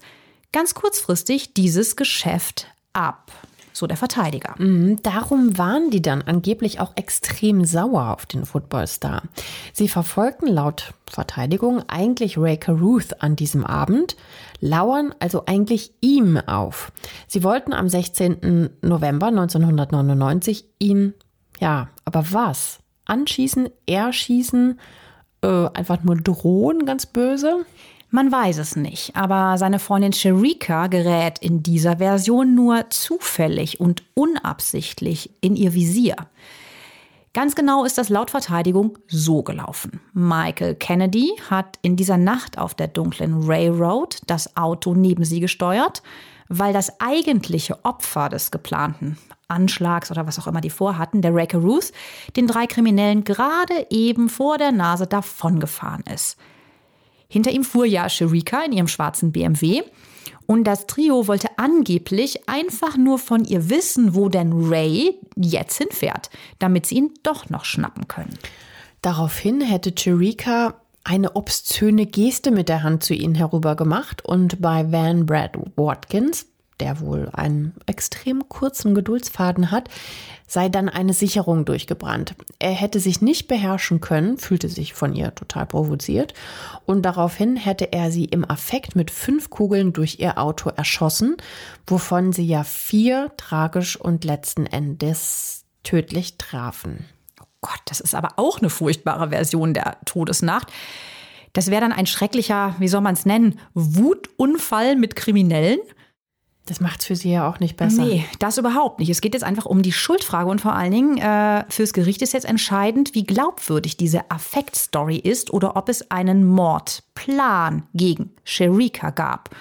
ganz kurzfristig dieses Geschäft ab. So der Verteidiger. Mhm, Darum waren die dann angeblich auch extrem sauer auf den Footballstar. Sie verfolgten laut Verteidigung eigentlich Ray Caruth an diesem Abend, lauern also eigentlich ihm auf. Sie wollten am 16. November 1999 ihn, ja, aber was? Anschießen, erschießen, äh, einfach nur drohen, ganz böse? Man weiß es nicht, aber seine Freundin Sherika gerät in dieser Version nur zufällig und unabsichtlich in ihr Visier. Ganz genau ist das laut Verteidigung so gelaufen. Michael Kennedy hat in dieser Nacht auf der dunklen Railroad das Auto neben sie gesteuert, weil das eigentliche Opfer des geplanten Anschlags oder was auch immer die vorhatten, der Ray Caruth, den drei Kriminellen gerade eben vor der Nase davongefahren ist. Hinter ihm fuhr ja Sherika in ihrem schwarzen BMW. Und das Trio wollte angeblich einfach nur von ihr wissen, wo denn Ray jetzt hinfährt, damit sie ihn doch noch schnappen können. Daraufhin hätte Chirika eine obszöne Geste mit der Hand zu ihnen herüber gemacht und bei Van Brad Watkins, der wohl einen extrem kurzen Geduldsfaden hat, sei dann eine Sicherung durchgebrannt. Er hätte sich nicht beherrschen können, fühlte sich von ihr total provoziert und daraufhin hätte er sie im Affekt mit fünf Kugeln durch ihr Auto erschossen, wovon sie ja vier tragisch und letzten Endes tödlich trafen. Gott, das ist aber auch eine furchtbare Version der Todesnacht. Das wäre dann ein schrecklicher, wie soll man es nennen, Wutunfall mit Kriminellen. Das macht's für sie ja auch nicht besser. Nee, das überhaupt nicht. Es geht jetzt einfach um die Schuldfrage und vor allen Dingen äh, fürs Gericht ist jetzt entscheidend, wie glaubwürdig diese Affektstory ist oder ob es einen Mordplan gegen Sherika gab.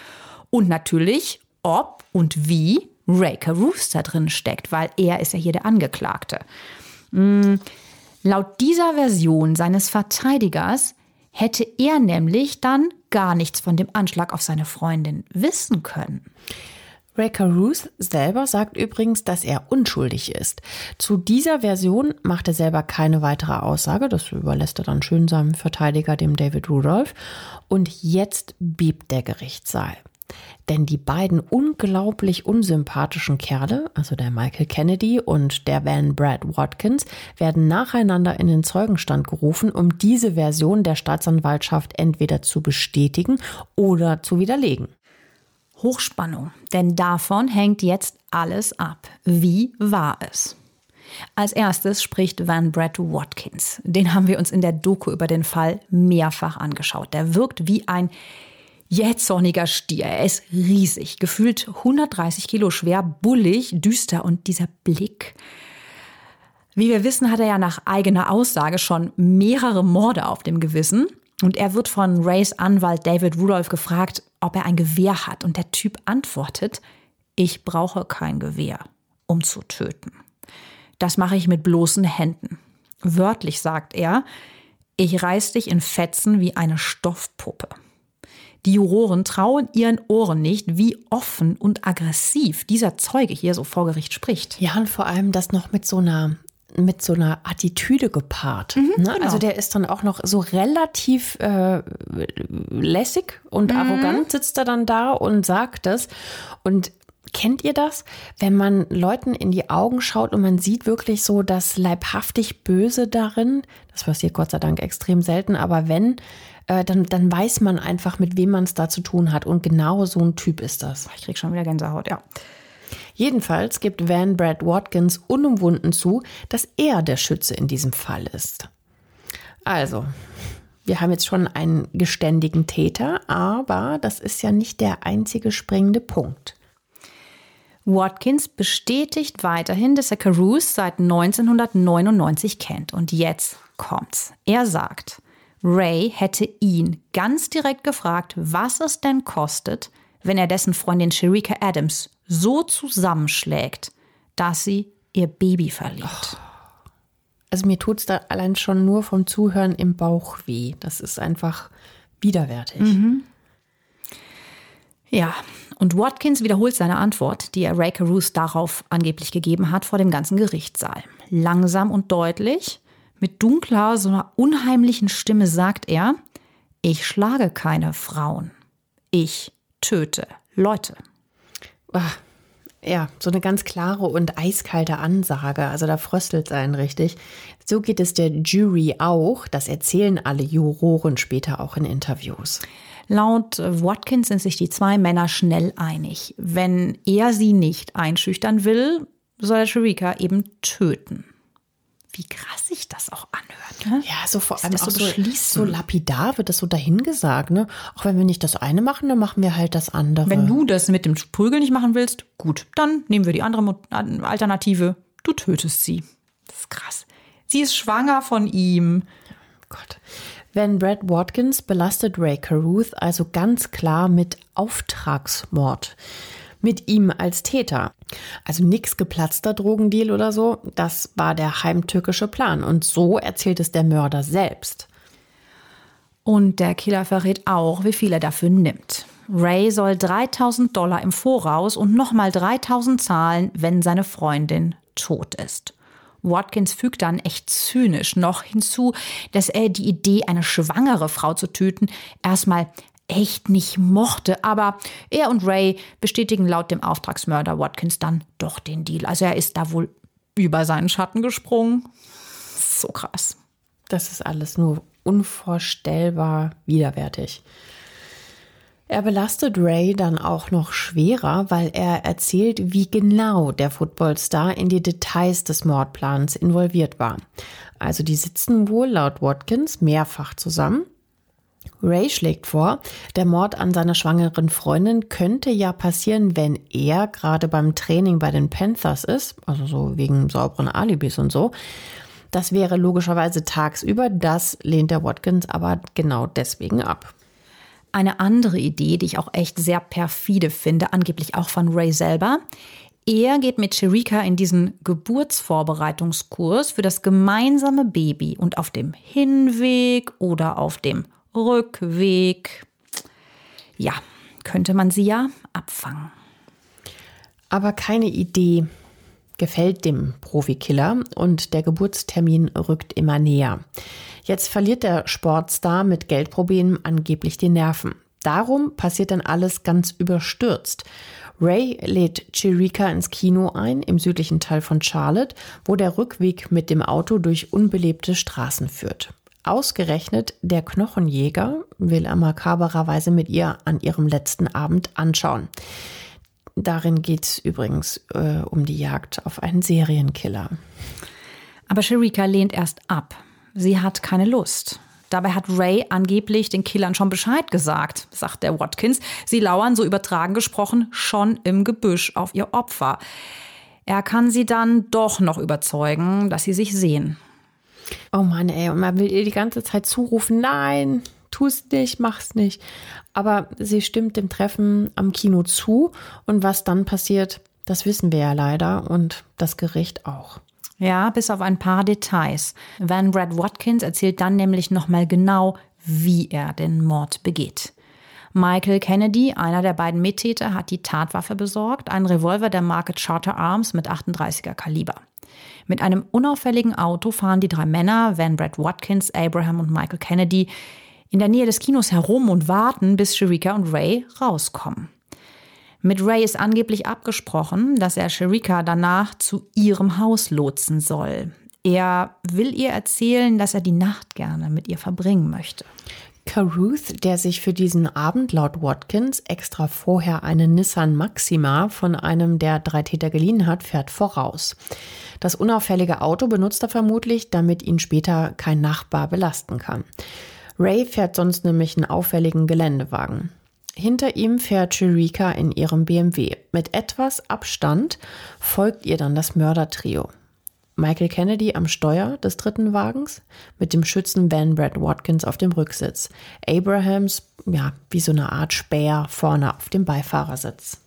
Und natürlich, ob und wie Caruth da drin steckt, weil er ist ja hier der Angeklagte. Mm, laut dieser Version seines Verteidigers hätte er nämlich dann gar nichts von dem Anschlag auf seine Freundin wissen können. Ray Caruth selber sagt übrigens, dass er unschuldig ist. Zu dieser Version macht er selber keine weitere Aussage. Das überlässt er dann schön seinem Verteidiger, dem David Rudolph. Und jetzt bebt der Gerichtssaal. Denn die beiden unglaublich unsympathischen Kerle, also der Michael Kennedy und der Van Brad Watkins, werden nacheinander in den Zeugenstand gerufen, um diese Version der Staatsanwaltschaft entweder zu bestätigen oder zu widerlegen. Hochspannung, denn davon hängt jetzt alles ab. Wie war es? Als erstes spricht Van Brad Watkins. Den haben wir uns in der Doku über den Fall mehrfach angeschaut. Der wirkt wie ein jähzorniger Stier. Er ist riesig, gefühlt 130 Kilo schwer, bullig, düster und dieser Blick. Wie wir wissen, hat er ja nach eigener Aussage schon mehrere Morde auf dem Gewissen. Und er wird von Rays Anwalt David Rudolph gefragt, ob er ein Gewehr hat. Und der Typ antwortet, ich brauche kein Gewehr, um zu töten. Das mache ich mit bloßen Händen. Wörtlich sagt er, ich reiß dich in Fetzen wie eine Stoffpuppe. Die Juroren trauen ihren Ohren nicht, wie offen und aggressiv dieser Zeuge hier so vor Gericht spricht. Ja, und vor allem das noch mit so einer mit so einer Attitüde gepaart. Mhm, ne? genau. Also der ist dann auch noch so relativ äh, lässig und mhm. arrogant sitzt er dann da und sagt das. Und kennt ihr das, wenn man Leuten in die Augen schaut und man sieht wirklich so das leibhaftig Böse darin? Das passiert Gott sei Dank extrem selten, aber wenn, äh, dann, dann weiß man einfach, mit wem man es da zu tun hat. Und genau so ein Typ ist das. Ich krieg schon wieder Gänsehaut, ja. Jedenfalls gibt Van Brad Watkins unumwunden zu, dass er der Schütze in diesem Fall ist. Also, wir haben jetzt schon einen geständigen Täter, aber das ist ja nicht der einzige springende Punkt. Watkins bestätigt weiterhin, dass er Caruth seit 1999 kennt. Und jetzt kommt's. Er sagt, Ray hätte ihn ganz direkt gefragt, was es denn kostet, wenn er dessen Freundin Sherika Adams so zusammenschlägt, dass sie ihr Baby verliert. Also mir tut es da allein schon nur vom Zuhören im Bauch weh. Das ist einfach widerwärtig. Mhm. Ja, und Watkins wiederholt seine Antwort, die er Ray Caruth darauf angeblich gegeben hat vor dem ganzen Gerichtssaal. Langsam und deutlich mit dunkler, so einer unheimlichen Stimme sagt er, ich schlage keine Frauen. Ich töte Leute. Ach, ja, so eine ganz klare und eiskalte Ansage. Also da fröstelt sein richtig. So geht es der Jury auch. Das erzählen alle Juroren später auch in Interviews. Laut Watkins sind sich die zwei Männer schnell einig. Wenn er sie nicht einschüchtern will, soll er Sharika eben töten wie krass sich das auch anhört. Ne? Ja, so vor allem auch so, so, lapidar wird das so dahingesagt. Ne? Auch wenn wir nicht das eine machen, dann machen wir halt das andere. Wenn du das mit dem Prügel nicht machen willst, gut, dann nehmen wir die andere Alternative. Du tötest sie. Das ist krass. Sie ist schwanger von ihm. Gott. Wenn Brad Watkins belastet Ray Caruth also ganz klar mit Auftragsmord mit ihm als Täter. Also nix geplatzter Drogendeal oder so, das war der heimtückische Plan. Und so erzählt es der Mörder selbst. Und der Killer verrät auch, wie viel er dafür nimmt. Ray soll 3000 Dollar im Voraus und nochmal 3000 zahlen, wenn seine Freundin tot ist. Watkins fügt dann echt zynisch noch hinzu, dass er die Idee, eine schwangere Frau zu töten, erstmal echt nicht mochte. Aber er und Ray bestätigen laut dem Auftragsmörder Watkins dann doch den Deal. Also er ist da wohl über seinen Schatten gesprungen. So krass. Das ist alles nur unvorstellbar widerwärtig. Er belastet Ray dann auch noch schwerer, weil er erzählt, wie genau der Footballstar in die Details des Mordplans involviert war. Also die sitzen wohl laut Watkins mehrfach zusammen Ray schlägt vor, der Mord an seiner schwangeren Freundin könnte ja passieren, wenn er gerade beim Training bei den Panthers ist, also so wegen sauberen Alibis und so. Das wäre logischerweise tagsüber, das lehnt der Watkins aber genau deswegen ab. Eine andere Idee, die ich auch echt sehr perfide finde, angeblich auch von Ray selber. Er geht mit Sherika in diesen Geburtsvorbereitungskurs für das gemeinsame Baby und auf dem Hinweg oder auf dem Rückweg. Ja, könnte man sie ja abfangen. Aber keine Idee gefällt dem Profikiller und der Geburtstermin rückt immer näher. Jetzt verliert der Sportstar mit Geldproblemen angeblich die Nerven. Darum passiert dann alles ganz überstürzt. Ray lädt Chirika ins Kino ein, im südlichen Teil von Charlotte, wo der Rückweg mit dem Auto durch unbelebte Straßen führt. Ausgerechnet der Knochenjäger will er makabererweise mit ihr an ihrem letzten Abend anschauen. Darin geht es übrigens äh, um die Jagd auf einen Serienkiller. Aber Sharika lehnt erst ab. Sie hat keine Lust. Dabei hat Ray angeblich den Killern schon Bescheid gesagt, sagt der Watkins. Sie lauern, so übertragen gesprochen, schon im Gebüsch auf ihr Opfer. Er kann sie dann doch noch überzeugen, dass sie sich sehen. Oh Mann, ey, und man will ihr die ganze Zeit zurufen, nein, tu's nicht, mach's nicht. Aber sie stimmt dem Treffen am Kino zu und was dann passiert, das wissen wir ja leider und das Gericht auch. Ja, bis auf ein paar Details. Van Brad Watkins erzählt dann nämlich nochmal genau, wie er den Mord begeht. Michael Kennedy, einer der beiden Mittäter, hat die Tatwaffe besorgt, einen Revolver der Marke Charter Arms mit 38er Kaliber. Mit einem unauffälligen Auto fahren die drei Männer, Van Brad Watkins, Abraham und Michael Kennedy, in der Nähe des Kinos herum und warten, bis Sharika und Ray rauskommen. Mit Ray ist angeblich abgesprochen, dass er Sharika danach zu ihrem Haus lotsen soll. Er will ihr erzählen, dass er die Nacht gerne mit ihr verbringen möchte. Caruth, der sich für diesen Abend laut Watkins extra vorher eine Nissan Maxima von einem der drei Täter geliehen hat, fährt voraus. Das unauffällige Auto benutzt er vermutlich, damit ihn später kein Nachbar belasten kann. Ray fährt sonst nämlich einen auffälligen Geländewagen. Hinter ihm fährt Chirika in ihrem BMW. Mit etwas Abstand folgt ihr dann das Mördertrio. Michael Kennedy am Steuer des dritten Wagens mit dem Schützen Van Brad Watkins auf dem Rücksitz. Abrahams, ja, wie so eine Art Speer vorne auf dem Beifahrersitz.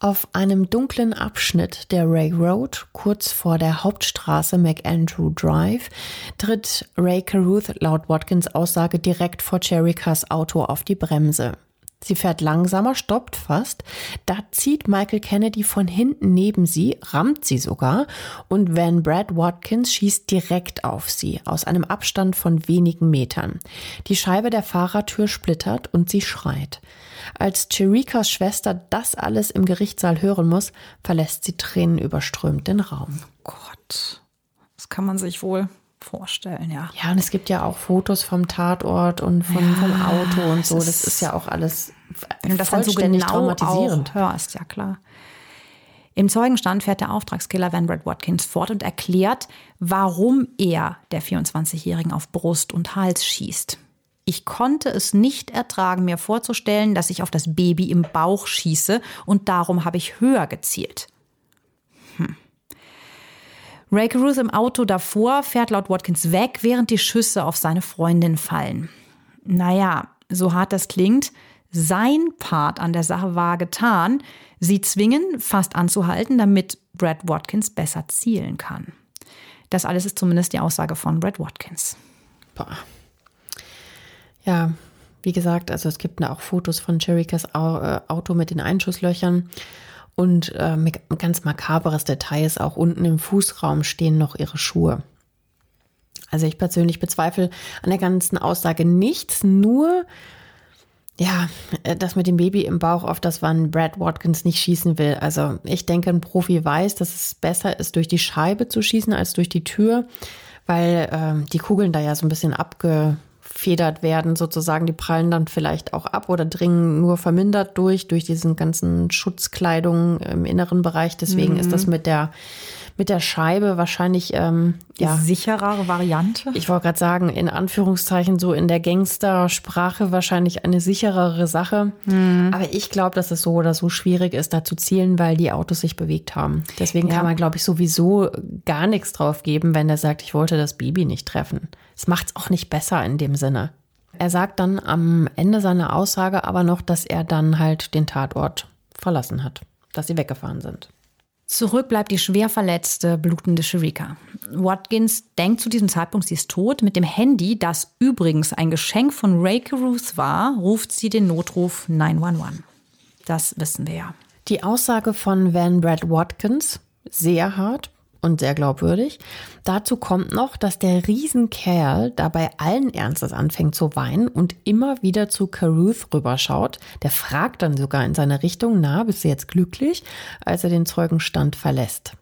Auf einem dunklen Abschnitt der Ray Road, kurz vor der Hauptstraße McAndrew Drive, tritt Ray Caruth laut Watkins Aussage direkt vor Cherikas Auto auf die Bremse. Sie fährt langsamer, stoppt fast. Da zieht Michael Kennedy von hinten neben sie, rammt sie sogar und Van Brad Watkins schießt direkt auf sie, aus einem Abstand von wenigen Metern. Die Scheibe der Fahrertür splittert und sie schreit. Als Chirikas Schwester das alles im Gerichtssaal hören muss, verlässt sie tränenüberströmt den Raum. Gott, das kann man sich wohl vorstellen, ja. Ja, und es gibt ja auch Fotos vom Tatort und von, ja, vom Auto und so. Das ist ja auch alles wenn du das dann so genau traumatisierend hörst, ja klar. Im Zeugenstand fährt der Auftragskiller Van Brad Watkins fort und erklärt, warum er der 24-Jährigen auf Brust und Hals schießt. Ich konnte es nicht ertragen, mir vorzustellen, dass ich auf das Baby im Bauch schieße und darum habe ich höher gezielt. Hm. Ray Caruth im Auto davor fährt laut Watkins weg, während die Schüsse auf seine Freundin fallen. Naja, so hart das klingt, sein Part an der Sache war getan, sie zwingen, fast anzuhalten, damit Brad Watkins besser zielen kann. Das alles ist zumindest die Aussage von Brad Watkins. Boah. Ja, wie gesagt, also es gibt auch Fotos von Cherikas äh, Auto mit den Einschusslöchern. Und äh, ganz makaberes Detail ist auch unten im Fußraum stehen noch ihre Schuhe. Also ich persönlich bezweifle an der ganzen Aussage nichts, nur ja, äh, das mit dem Baby im Bauch, auf das man Brad Watkins nicht schießen will. Also ich denke, ein Profi weiß, dass es besser ist, durch die Scheibe zu schießen als durch die Tür, weil äh, die Kugeln da ja so ein bisschen abge abgefedert werden, sozusagen. Die prallen dann vielleicht auch ab oder dringen nur vermindert durch, durch diesen ganzen Schutzkleidung im inneren Bereich. Deswegen mhm. ist das mit der mit der Scheibe wahrscheinlich ähm, ja sicherere Variante. Ich wollte gerade sagen, in Anführungszeichen so in der Gangster-Sprache wahrscheinlich eine sicherere Sache. Mhm. Aber ich glaube, dass es so oder so schwierig ist, da zu zielen, weil die Autos sich bewegt haben. Deswegen ja. kann man, glaube ich, sowieso gar nichts drauf geben, wenn er sagt, ich wollte das Baby nicht treffen. Es macht es auch nicht besser in dem Sinne. Er sagt dann am Ende seiner Aussage aber noch, dass er dann halt den Tatort verlassen hat, dass sie weggefahren sind. Zurück bleibt die schwer verletzte, blutende Sharika. Watkins denkt zu diesem Zeitpunkt, sie ist tot. Mit dem Handy, das übrigens ein Geschenk von Ray Caruth war, ruft sie den Notruf 911. Das wissen wir ja. Die Aussage von Van Brad Watkins, sehr hart, und sehr glaubwürdig. Dazu kommt noch, dass der Riesenkerl dabei allen Ernstes anfängt zu weinen und immer wieder zu Caruth rüberschaut. Der fragt dann sogar in seine Richtung, na, bist du jetzt glücklich, als er den Zeugenstand verlässt.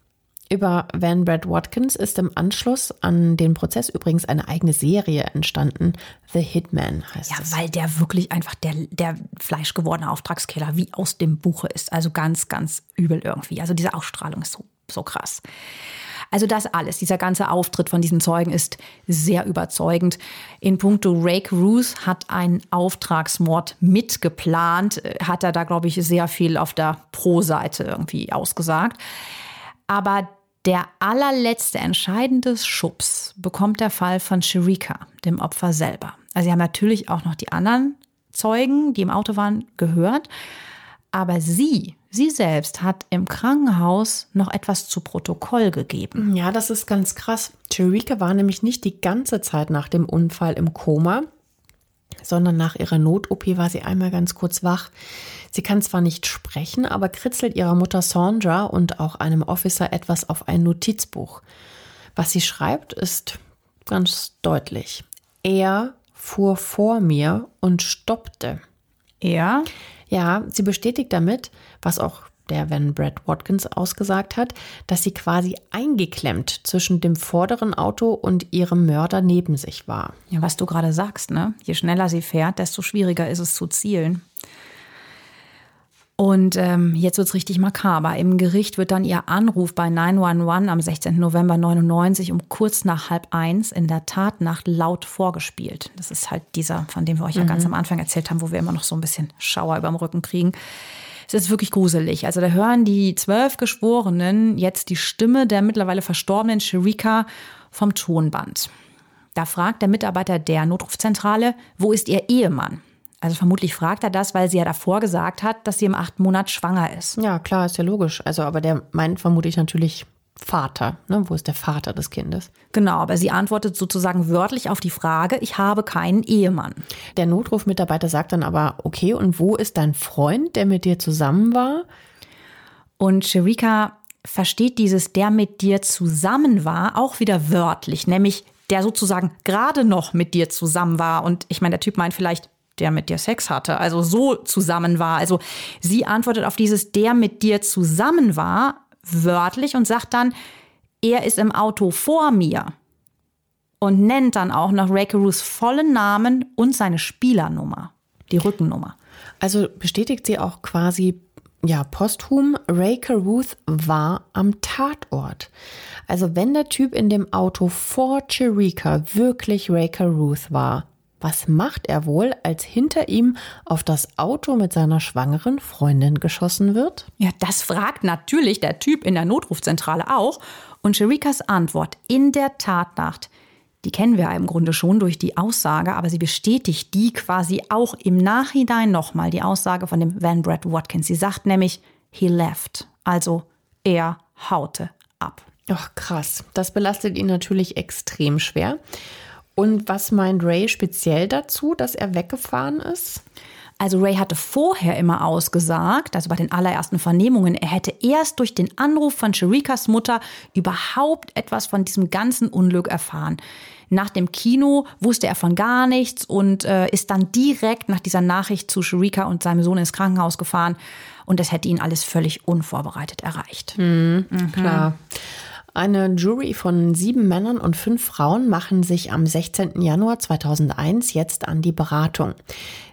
Über Van Brad Watkins ist im Anschluss an den Prozess übrigens eine eigene Serie entstanden. The Hitman heißt ja, es. Ja, weil der wirklich einfach der, der fleischgewordene Auftragskiller wie aus dem Buche ist. Also ganz, ganz übel irgendwie. Also diese Ausstrahlung ist so, so krass. Also das alles, dieser ganze Auftritt von diesem Zeugen ist sehr überzeugend. In puncto Rake Ruth hat einen Auftragsmord mitgeplant, hat er da, glaube ich, sehr viel auf der Pro-Seite irgendwie ausgesagt. Aber der allerletzte entscheidende Schubs bekommt der Fall von Sharika, dem Opfer selber. Also sie haben natürlich auch noch die anderen Zeugen, die im Auto waren, gehört. Aber sie, sie selbst hat im Krankenhaus noch etwas zu Protokoll gegeben. Ja, das ist ganz krass. Sharika war nämlich nicht die ganze Zeit nach dem Unfall im Koma, sondern nach ihrer Not-OP war sie einmal ganz kurz wach. Sie kann zwar nicht sprechen, aber kritzelt ihrer Mutter Sandra und auch einem Officer etwas auf ein Notizbuch. Was sie schreibt, ist ganz deutlich. Er fuhr vor mir und stoppte. Er? Ja, sie bestätigt damit, was auch der Van Brad Watkins ausgesagt hat, dass sie quasi eingeklemmt zwischen dem vorderen Auto und ihrem Mörder neben sich war. Ja, was du gerade sagst, ne? Je schneller sie fährt, desto schwieriger ist es zu zielen. Und ähm, jetzt es richtig makaber. Im Gericht wird dann ihr Anruf bei 911 am 16. November 99 um kurz nach halb eins in der Tatnacht laut vorgespielt. Das ist halt dieser, von dem wir euch ja ganz am Anfang erzählt haben, wo wir immer noch so ein bisschen Schauer über dem Rücken kriegen. Es ist wirklich gruselig. Also da hören die zwölf Geschworenen jetzt die Stimme der mittlerweile verstorbenen Sherika vom Tonband. Da fragt der Mitarbeiter der Notrufzentrale, wo ist ihr Ehemann? Also vermutlich fragt er das, weil sie ja davor gesagt hat, dass sie im achten Monat schwanger ist. Ja, klar, ist ja logisch. Also, aber der meint vermutlich natürlich Vater. Ne? Wo ist der Vater des Kindes? Genau, aber sie antwortet sozusagen wörtlich auf die Frage, ich habe keinen Ehemann. Der Notrufmitarbeiter sagt dann aber, okay, und wo ist dein Freund, der mit dir zusammen war? Und Sherika versteht dieses, der mit dir zusammen war, auch wieder wörtlich, nämlich der sozusagen gerade noch mit dir zusammen war. Und ich meine, der Typ meint vielleicht, der mit dir Sex hatte, also so zusammen war. Also sie antwortet auf dieses der mit dir zusammen war wörtlich und sagt dann, er ist im Auto vor mir und nennt dann auch noch Ray Carews vollen Namen und seine Spielernummer, die Rückennummer. Also bestätigt sie auch quasi ja, posthum, Ray Caruth war am Tatort. Also wenn der Typ in dem Auto vor Chirika wirklich Ray Caruth war, was macht er wohl, als hinter ihm auf das Auto mit seiner schwangeren Freundin geschossen wird? Ja, das fragt natürlich der Typ in der Notrufzentrale auch. Und Sherikas Antwort in der Tatnacht, die kennen wir im Grunde schon durch die Aussage, aber sie bestätigt die quasi auch im Nachhinein nochmal, die Aussage von dem Van Brad Watkins. Sie sagt nämlich, he left, also er haute ab. Ach, krass. Das belastet ihn natürlich extrem schwer. Und was meint Ray speziell dazu, dass er weggefahren ist? Also Ray hatte vorher immer ausgesagt, also bei den allerersten Vernehmungen, er hätte erst durch den Anruf von Sherikas Mutter überhaupt etwas von diesem ganzen Unglück erfahren. Nach dem Kino wusste er von gar nichts und äh, ist dann direkt nach dieser Nachricht zu Sherika und seinem Sohn ins Krankenhaus gefahren. Und das hätte ihn alles völlig unvorbereitet erreicht. Mhm, mhm. Klar. Eine Jury von sieben Männern und fünf Frauen machen sich am 16. Januar 2001 jetzt an die Beratung.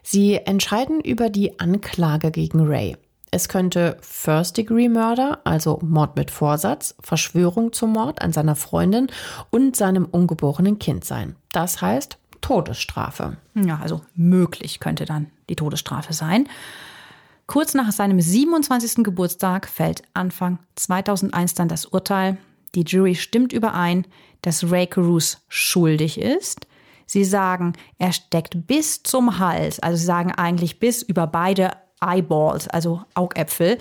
Sie entscheiden über die Anklage gegen Ray. Es könnte First-Degree-Murder, also Mord mit Vorsatz, Verschwörung zum Mord an seiner Freundin und seinem ungeborenen Kind sein. Das heißt Todesstrafe. Ja, also möglich könnte dann die Todesstrafe sein. Kurz nach seinem 27. Geburtstag fällt Anfang 2001 dann das Urteil. Die Jury stimmt überein, dass Ray Caruth schuldig ist. Sie sagen, er steckt bis zum Hals, also sie sagen eigentlich bis über beide Eyeballs, also Augäpfel,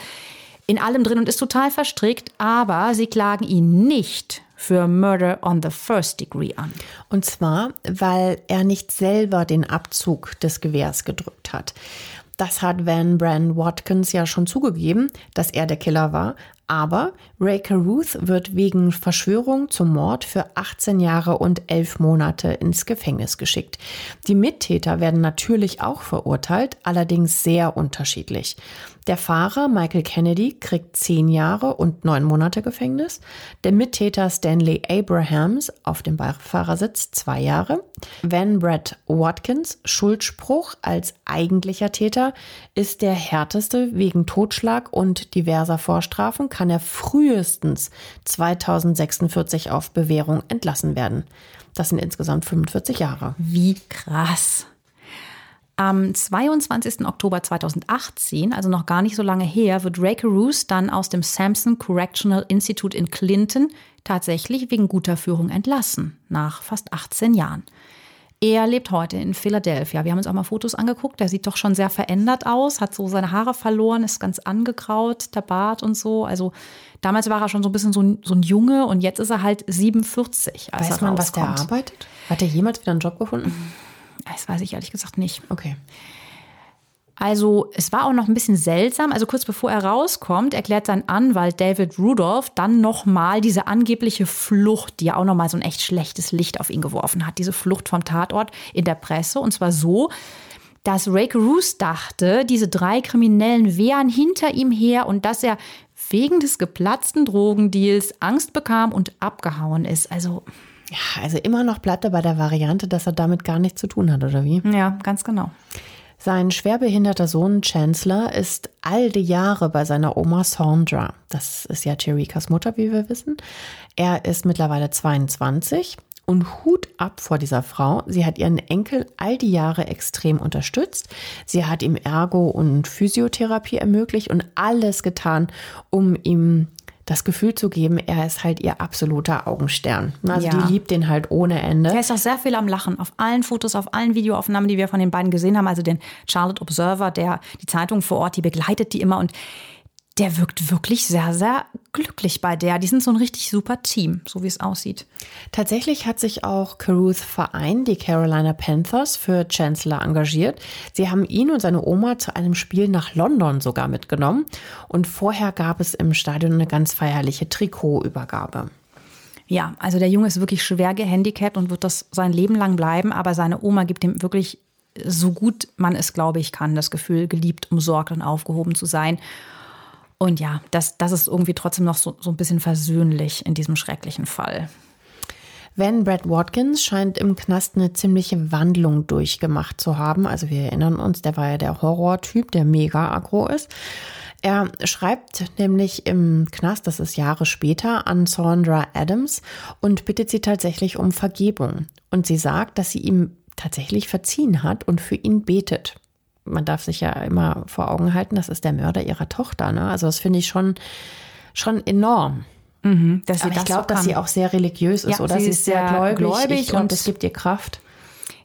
in allem drin und ist total verstrickt, aber sie klagen ihn nicht für Murder on the First Degree an. Und zwar, weil er nicht selber den Abzug des Gewehrs gedrückt hat. Das hat Van Bran Watkins ja schon zugegeben, dass er der Killer war, Aber Ray Caruth wird wegen Verschwörung zum Mord für 18 Jahre und 11 Monate ins Gefängnis geschickt. Die Mittäter werden natürlich auch verurteilt, allerdings sehr unterschiedlich. Der Fahrer Michael Kennedy kriegt 10 Jahre und 9 Monate Gefängnis. Der Mittäter Stanley Abrahams auf dem Beifahrersitz 2 Jahre. Van Brett Watkins Schuldspruch als eigentlicher Täter ist der härteste wegen Totschlag und diverser Vorstrafen kann er frühestens 2046 auf Bewährung entlassen werden. Das sind insgesamt 45 Jahre. Wie krass. Am 22. Oktober 2018, also noch gar nicht so lange her, wird Ray Caruth dann aus dem Sampson Correctional Institute in Clinton tatsächlich wegen guter Führung entlassen, nach fast 18 Jahren. Er lebt heute in Philadelphia. Wir haben uns auch mal Fotos angeguckt. Der sieht doch schon sehr verändert aus, hat so seine Haare verloren, ist ganz angekraut, der Bart und so. Also damals war er schon so ein bisschen so ein, so ein Junge und jetzt ist er halt 47. Als weiß man, was der arbeitet? Hat er jemals wieder einen Job gefunden? Das weiß ich ehrlich gesagt nicht. Okay. Also es war auch noch ein bisschen seltsam. Also kurz bevor er rauskommt, erklärt sein Anwalt David Rudolph dann nochmal diese angebliche Flucht, die ja auch nochmal so ein echt schlechtes Licht auf ihn geworfen hat. Diese Flucht vom Tatort in der Presse. Und zwar so, dass Ray Caruth dachte, diese drei Kriminellen wären hinter ihm her und dass er wegen des geplatzten Drogendeals Angst bekam und abgehauen ist. Also ja, also immer noch bleibt er bei der Variante, dass er damit gar nichts zu tun hat, oder wie? Ja, ganz genau. Sein schwerbehinderter Sohn Chancellor ist all die Jahre bei seiner Oma Sandra. Das ist ja Cherikas Mutter, wie wir wissen. Er ist mittlerweile 22 und Hut ab vor dieser Frau. Sie hat ihren Enkel all die Jahre extrem unterstützt. Sie hat ihm Ergo- und Physiotherapie ermöglicht und alles getan, um ihm das Gefühl zu geben, er ist halt ihr absoluter Augenstern. Also ja. die liebt den halt ohne Ende. Er ist auch sehr viel am Lachen. Auf allen Fotos, auf allen Videoaufnahmen, die wir von den beiden gesehen haben. Also den Charlotte Observer, der die Zeitung vor Ort, die begleitet die immer und der wirkt wirklich sehr, sehr glücklich bei der. Die sind so ein richtig super Team, so wie es aussieht. Tatsächlich hat sich auch Caruth Verein, die Carolina Panthers, für Chancellor engagiert. Sie haben ihn und seine Oma zu einem Spiel nach London sogar mitgenommen. Und vorher gab es im Stadion eine ganz feierliche Trikotübergabe. Ja, also der Junge ist wirklich schwer gehandicapt und wird das sein Leben lang bleiben, aber seine Oma gibt ihm wirklich so gut man es, glaube ich, kann, das Gefühl, geliebt, umsorgt und aufgehoben zu sein. Und ja, das, das ist irgendwie trotzdem noch so, so ein bisschen versöhnlich in diesem schrecklichen Fall. Van Brad Watkins scheint im Knast eine ziemliche Wandlung durchgemacht zu haben. Also wir erinnern uns, der war ja der Horrortyp, der mega aggro ist. Er schreibt nämlich im Knast, das ist Jahre später, an Sandra Adams und bittet sie tatsächlich um Vergebung. Und sie sagt, dass sie ihm tatsächlich verziehen hat und für ihn betet man darf sich ja immer vor Augen halten, das ist der Mörder ihrer Tochter. Ne? Also das finde ich schon, schon enorm. Mhm, dass sie Aber ich glaube, dass sie auch sehr religiös ist, ja, oder? Sie, ist sehr gläubig, gläubig und es gibt ihr Kraft.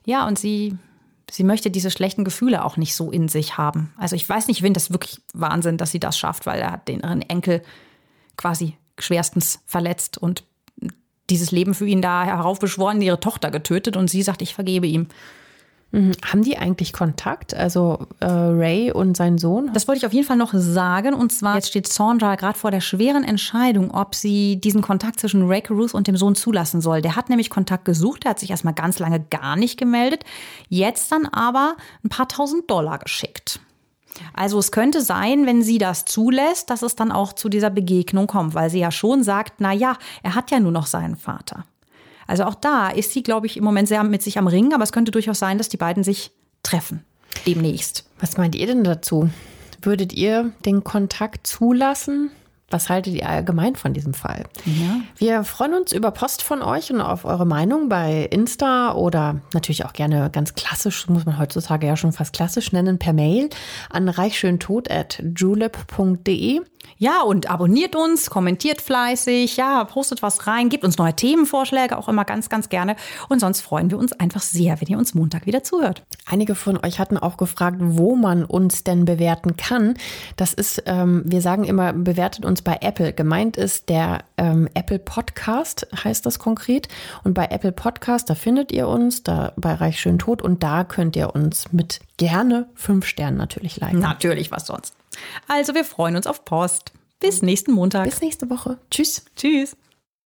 Ja, und sie, sie möchte diese schlechten Gefühle auch nicht so in sich haben. Also ich weiß nicht, ich finde das wirklich Wahnsinn, dass sie das schafft, weil er hat den ihren Enkel quasi schwerstens verletzt und dieses Leben für ihn da heraufbeschworen, ihre Tochter getötet und sie sagt, ich vergebe ihm. Mhm. Haben die eigentlich Kontakt? Also äh, Ray und sein Sohn? Das wollte ich auf jeden Fall noch sagen. Und zwar, jetzt steht Sandra gerade vor der schweren Entscheidung, ob sie diesen Kontakt zwischen Ray Caruth und dem Sohn zulassen soll. Der hat nämlich Kontakt gesucht, der hat sich erstmal ganz lange gar nicht gemeldet. Jetzt dann aber ein paar tausend Dollar geschickt. Also es könnte sein, wenn sie das zulässt, dass es dann auch zu dieser Begegnung kommt, weil sie ja schon sagt, na ja, er hat ja nur noch seinen Vater. Also auch da ist sie, glaube ich, im Moment sehr mit sich am Ringen, aber es könnte durchaus sein, dass die beiden sich treffen demnächst. Was meint ihr denn dazu? Würdet ihr den Kontakt zulassen? Was haltet ihr allgemein von diesem Fall? Ja. Wir freuen uns über Post von euch und auf eure Meinung bei Insta oder natürlich auch gerne ganz klassisch, muss man heutzutage ja schon fast klassisch nennen, per Mail an reichschöntod.julep.de. Ja, und abonniert uns, kommentiert fleißig, ja, postet was rein, gebt uns neue Themenvorschläge auch immer ganz, ganz gerne. Und sonst freuen wir uns einfach sehr, wenn ihr uns Montag wieder zuhört. Einige von euch hatten auch gefragt, wo man uns denn bewerten kann. Das ist, ähm, wir sagen immer, bewertet uns bei Apple. Gemeint ist der ähm, Apple Podcast, heißt das konkret. Und bei Apple Podcast, da findet ihr uns, da bei Reich Schön Tot. Und da könnt ihr uns mit gerne fünf Sternen natürlich liken. Natürlich, was sonst. Also wir freuen uns auf Post. Bis nächsten Montag. Bis nächste Woche. Tschüss. Tschüss.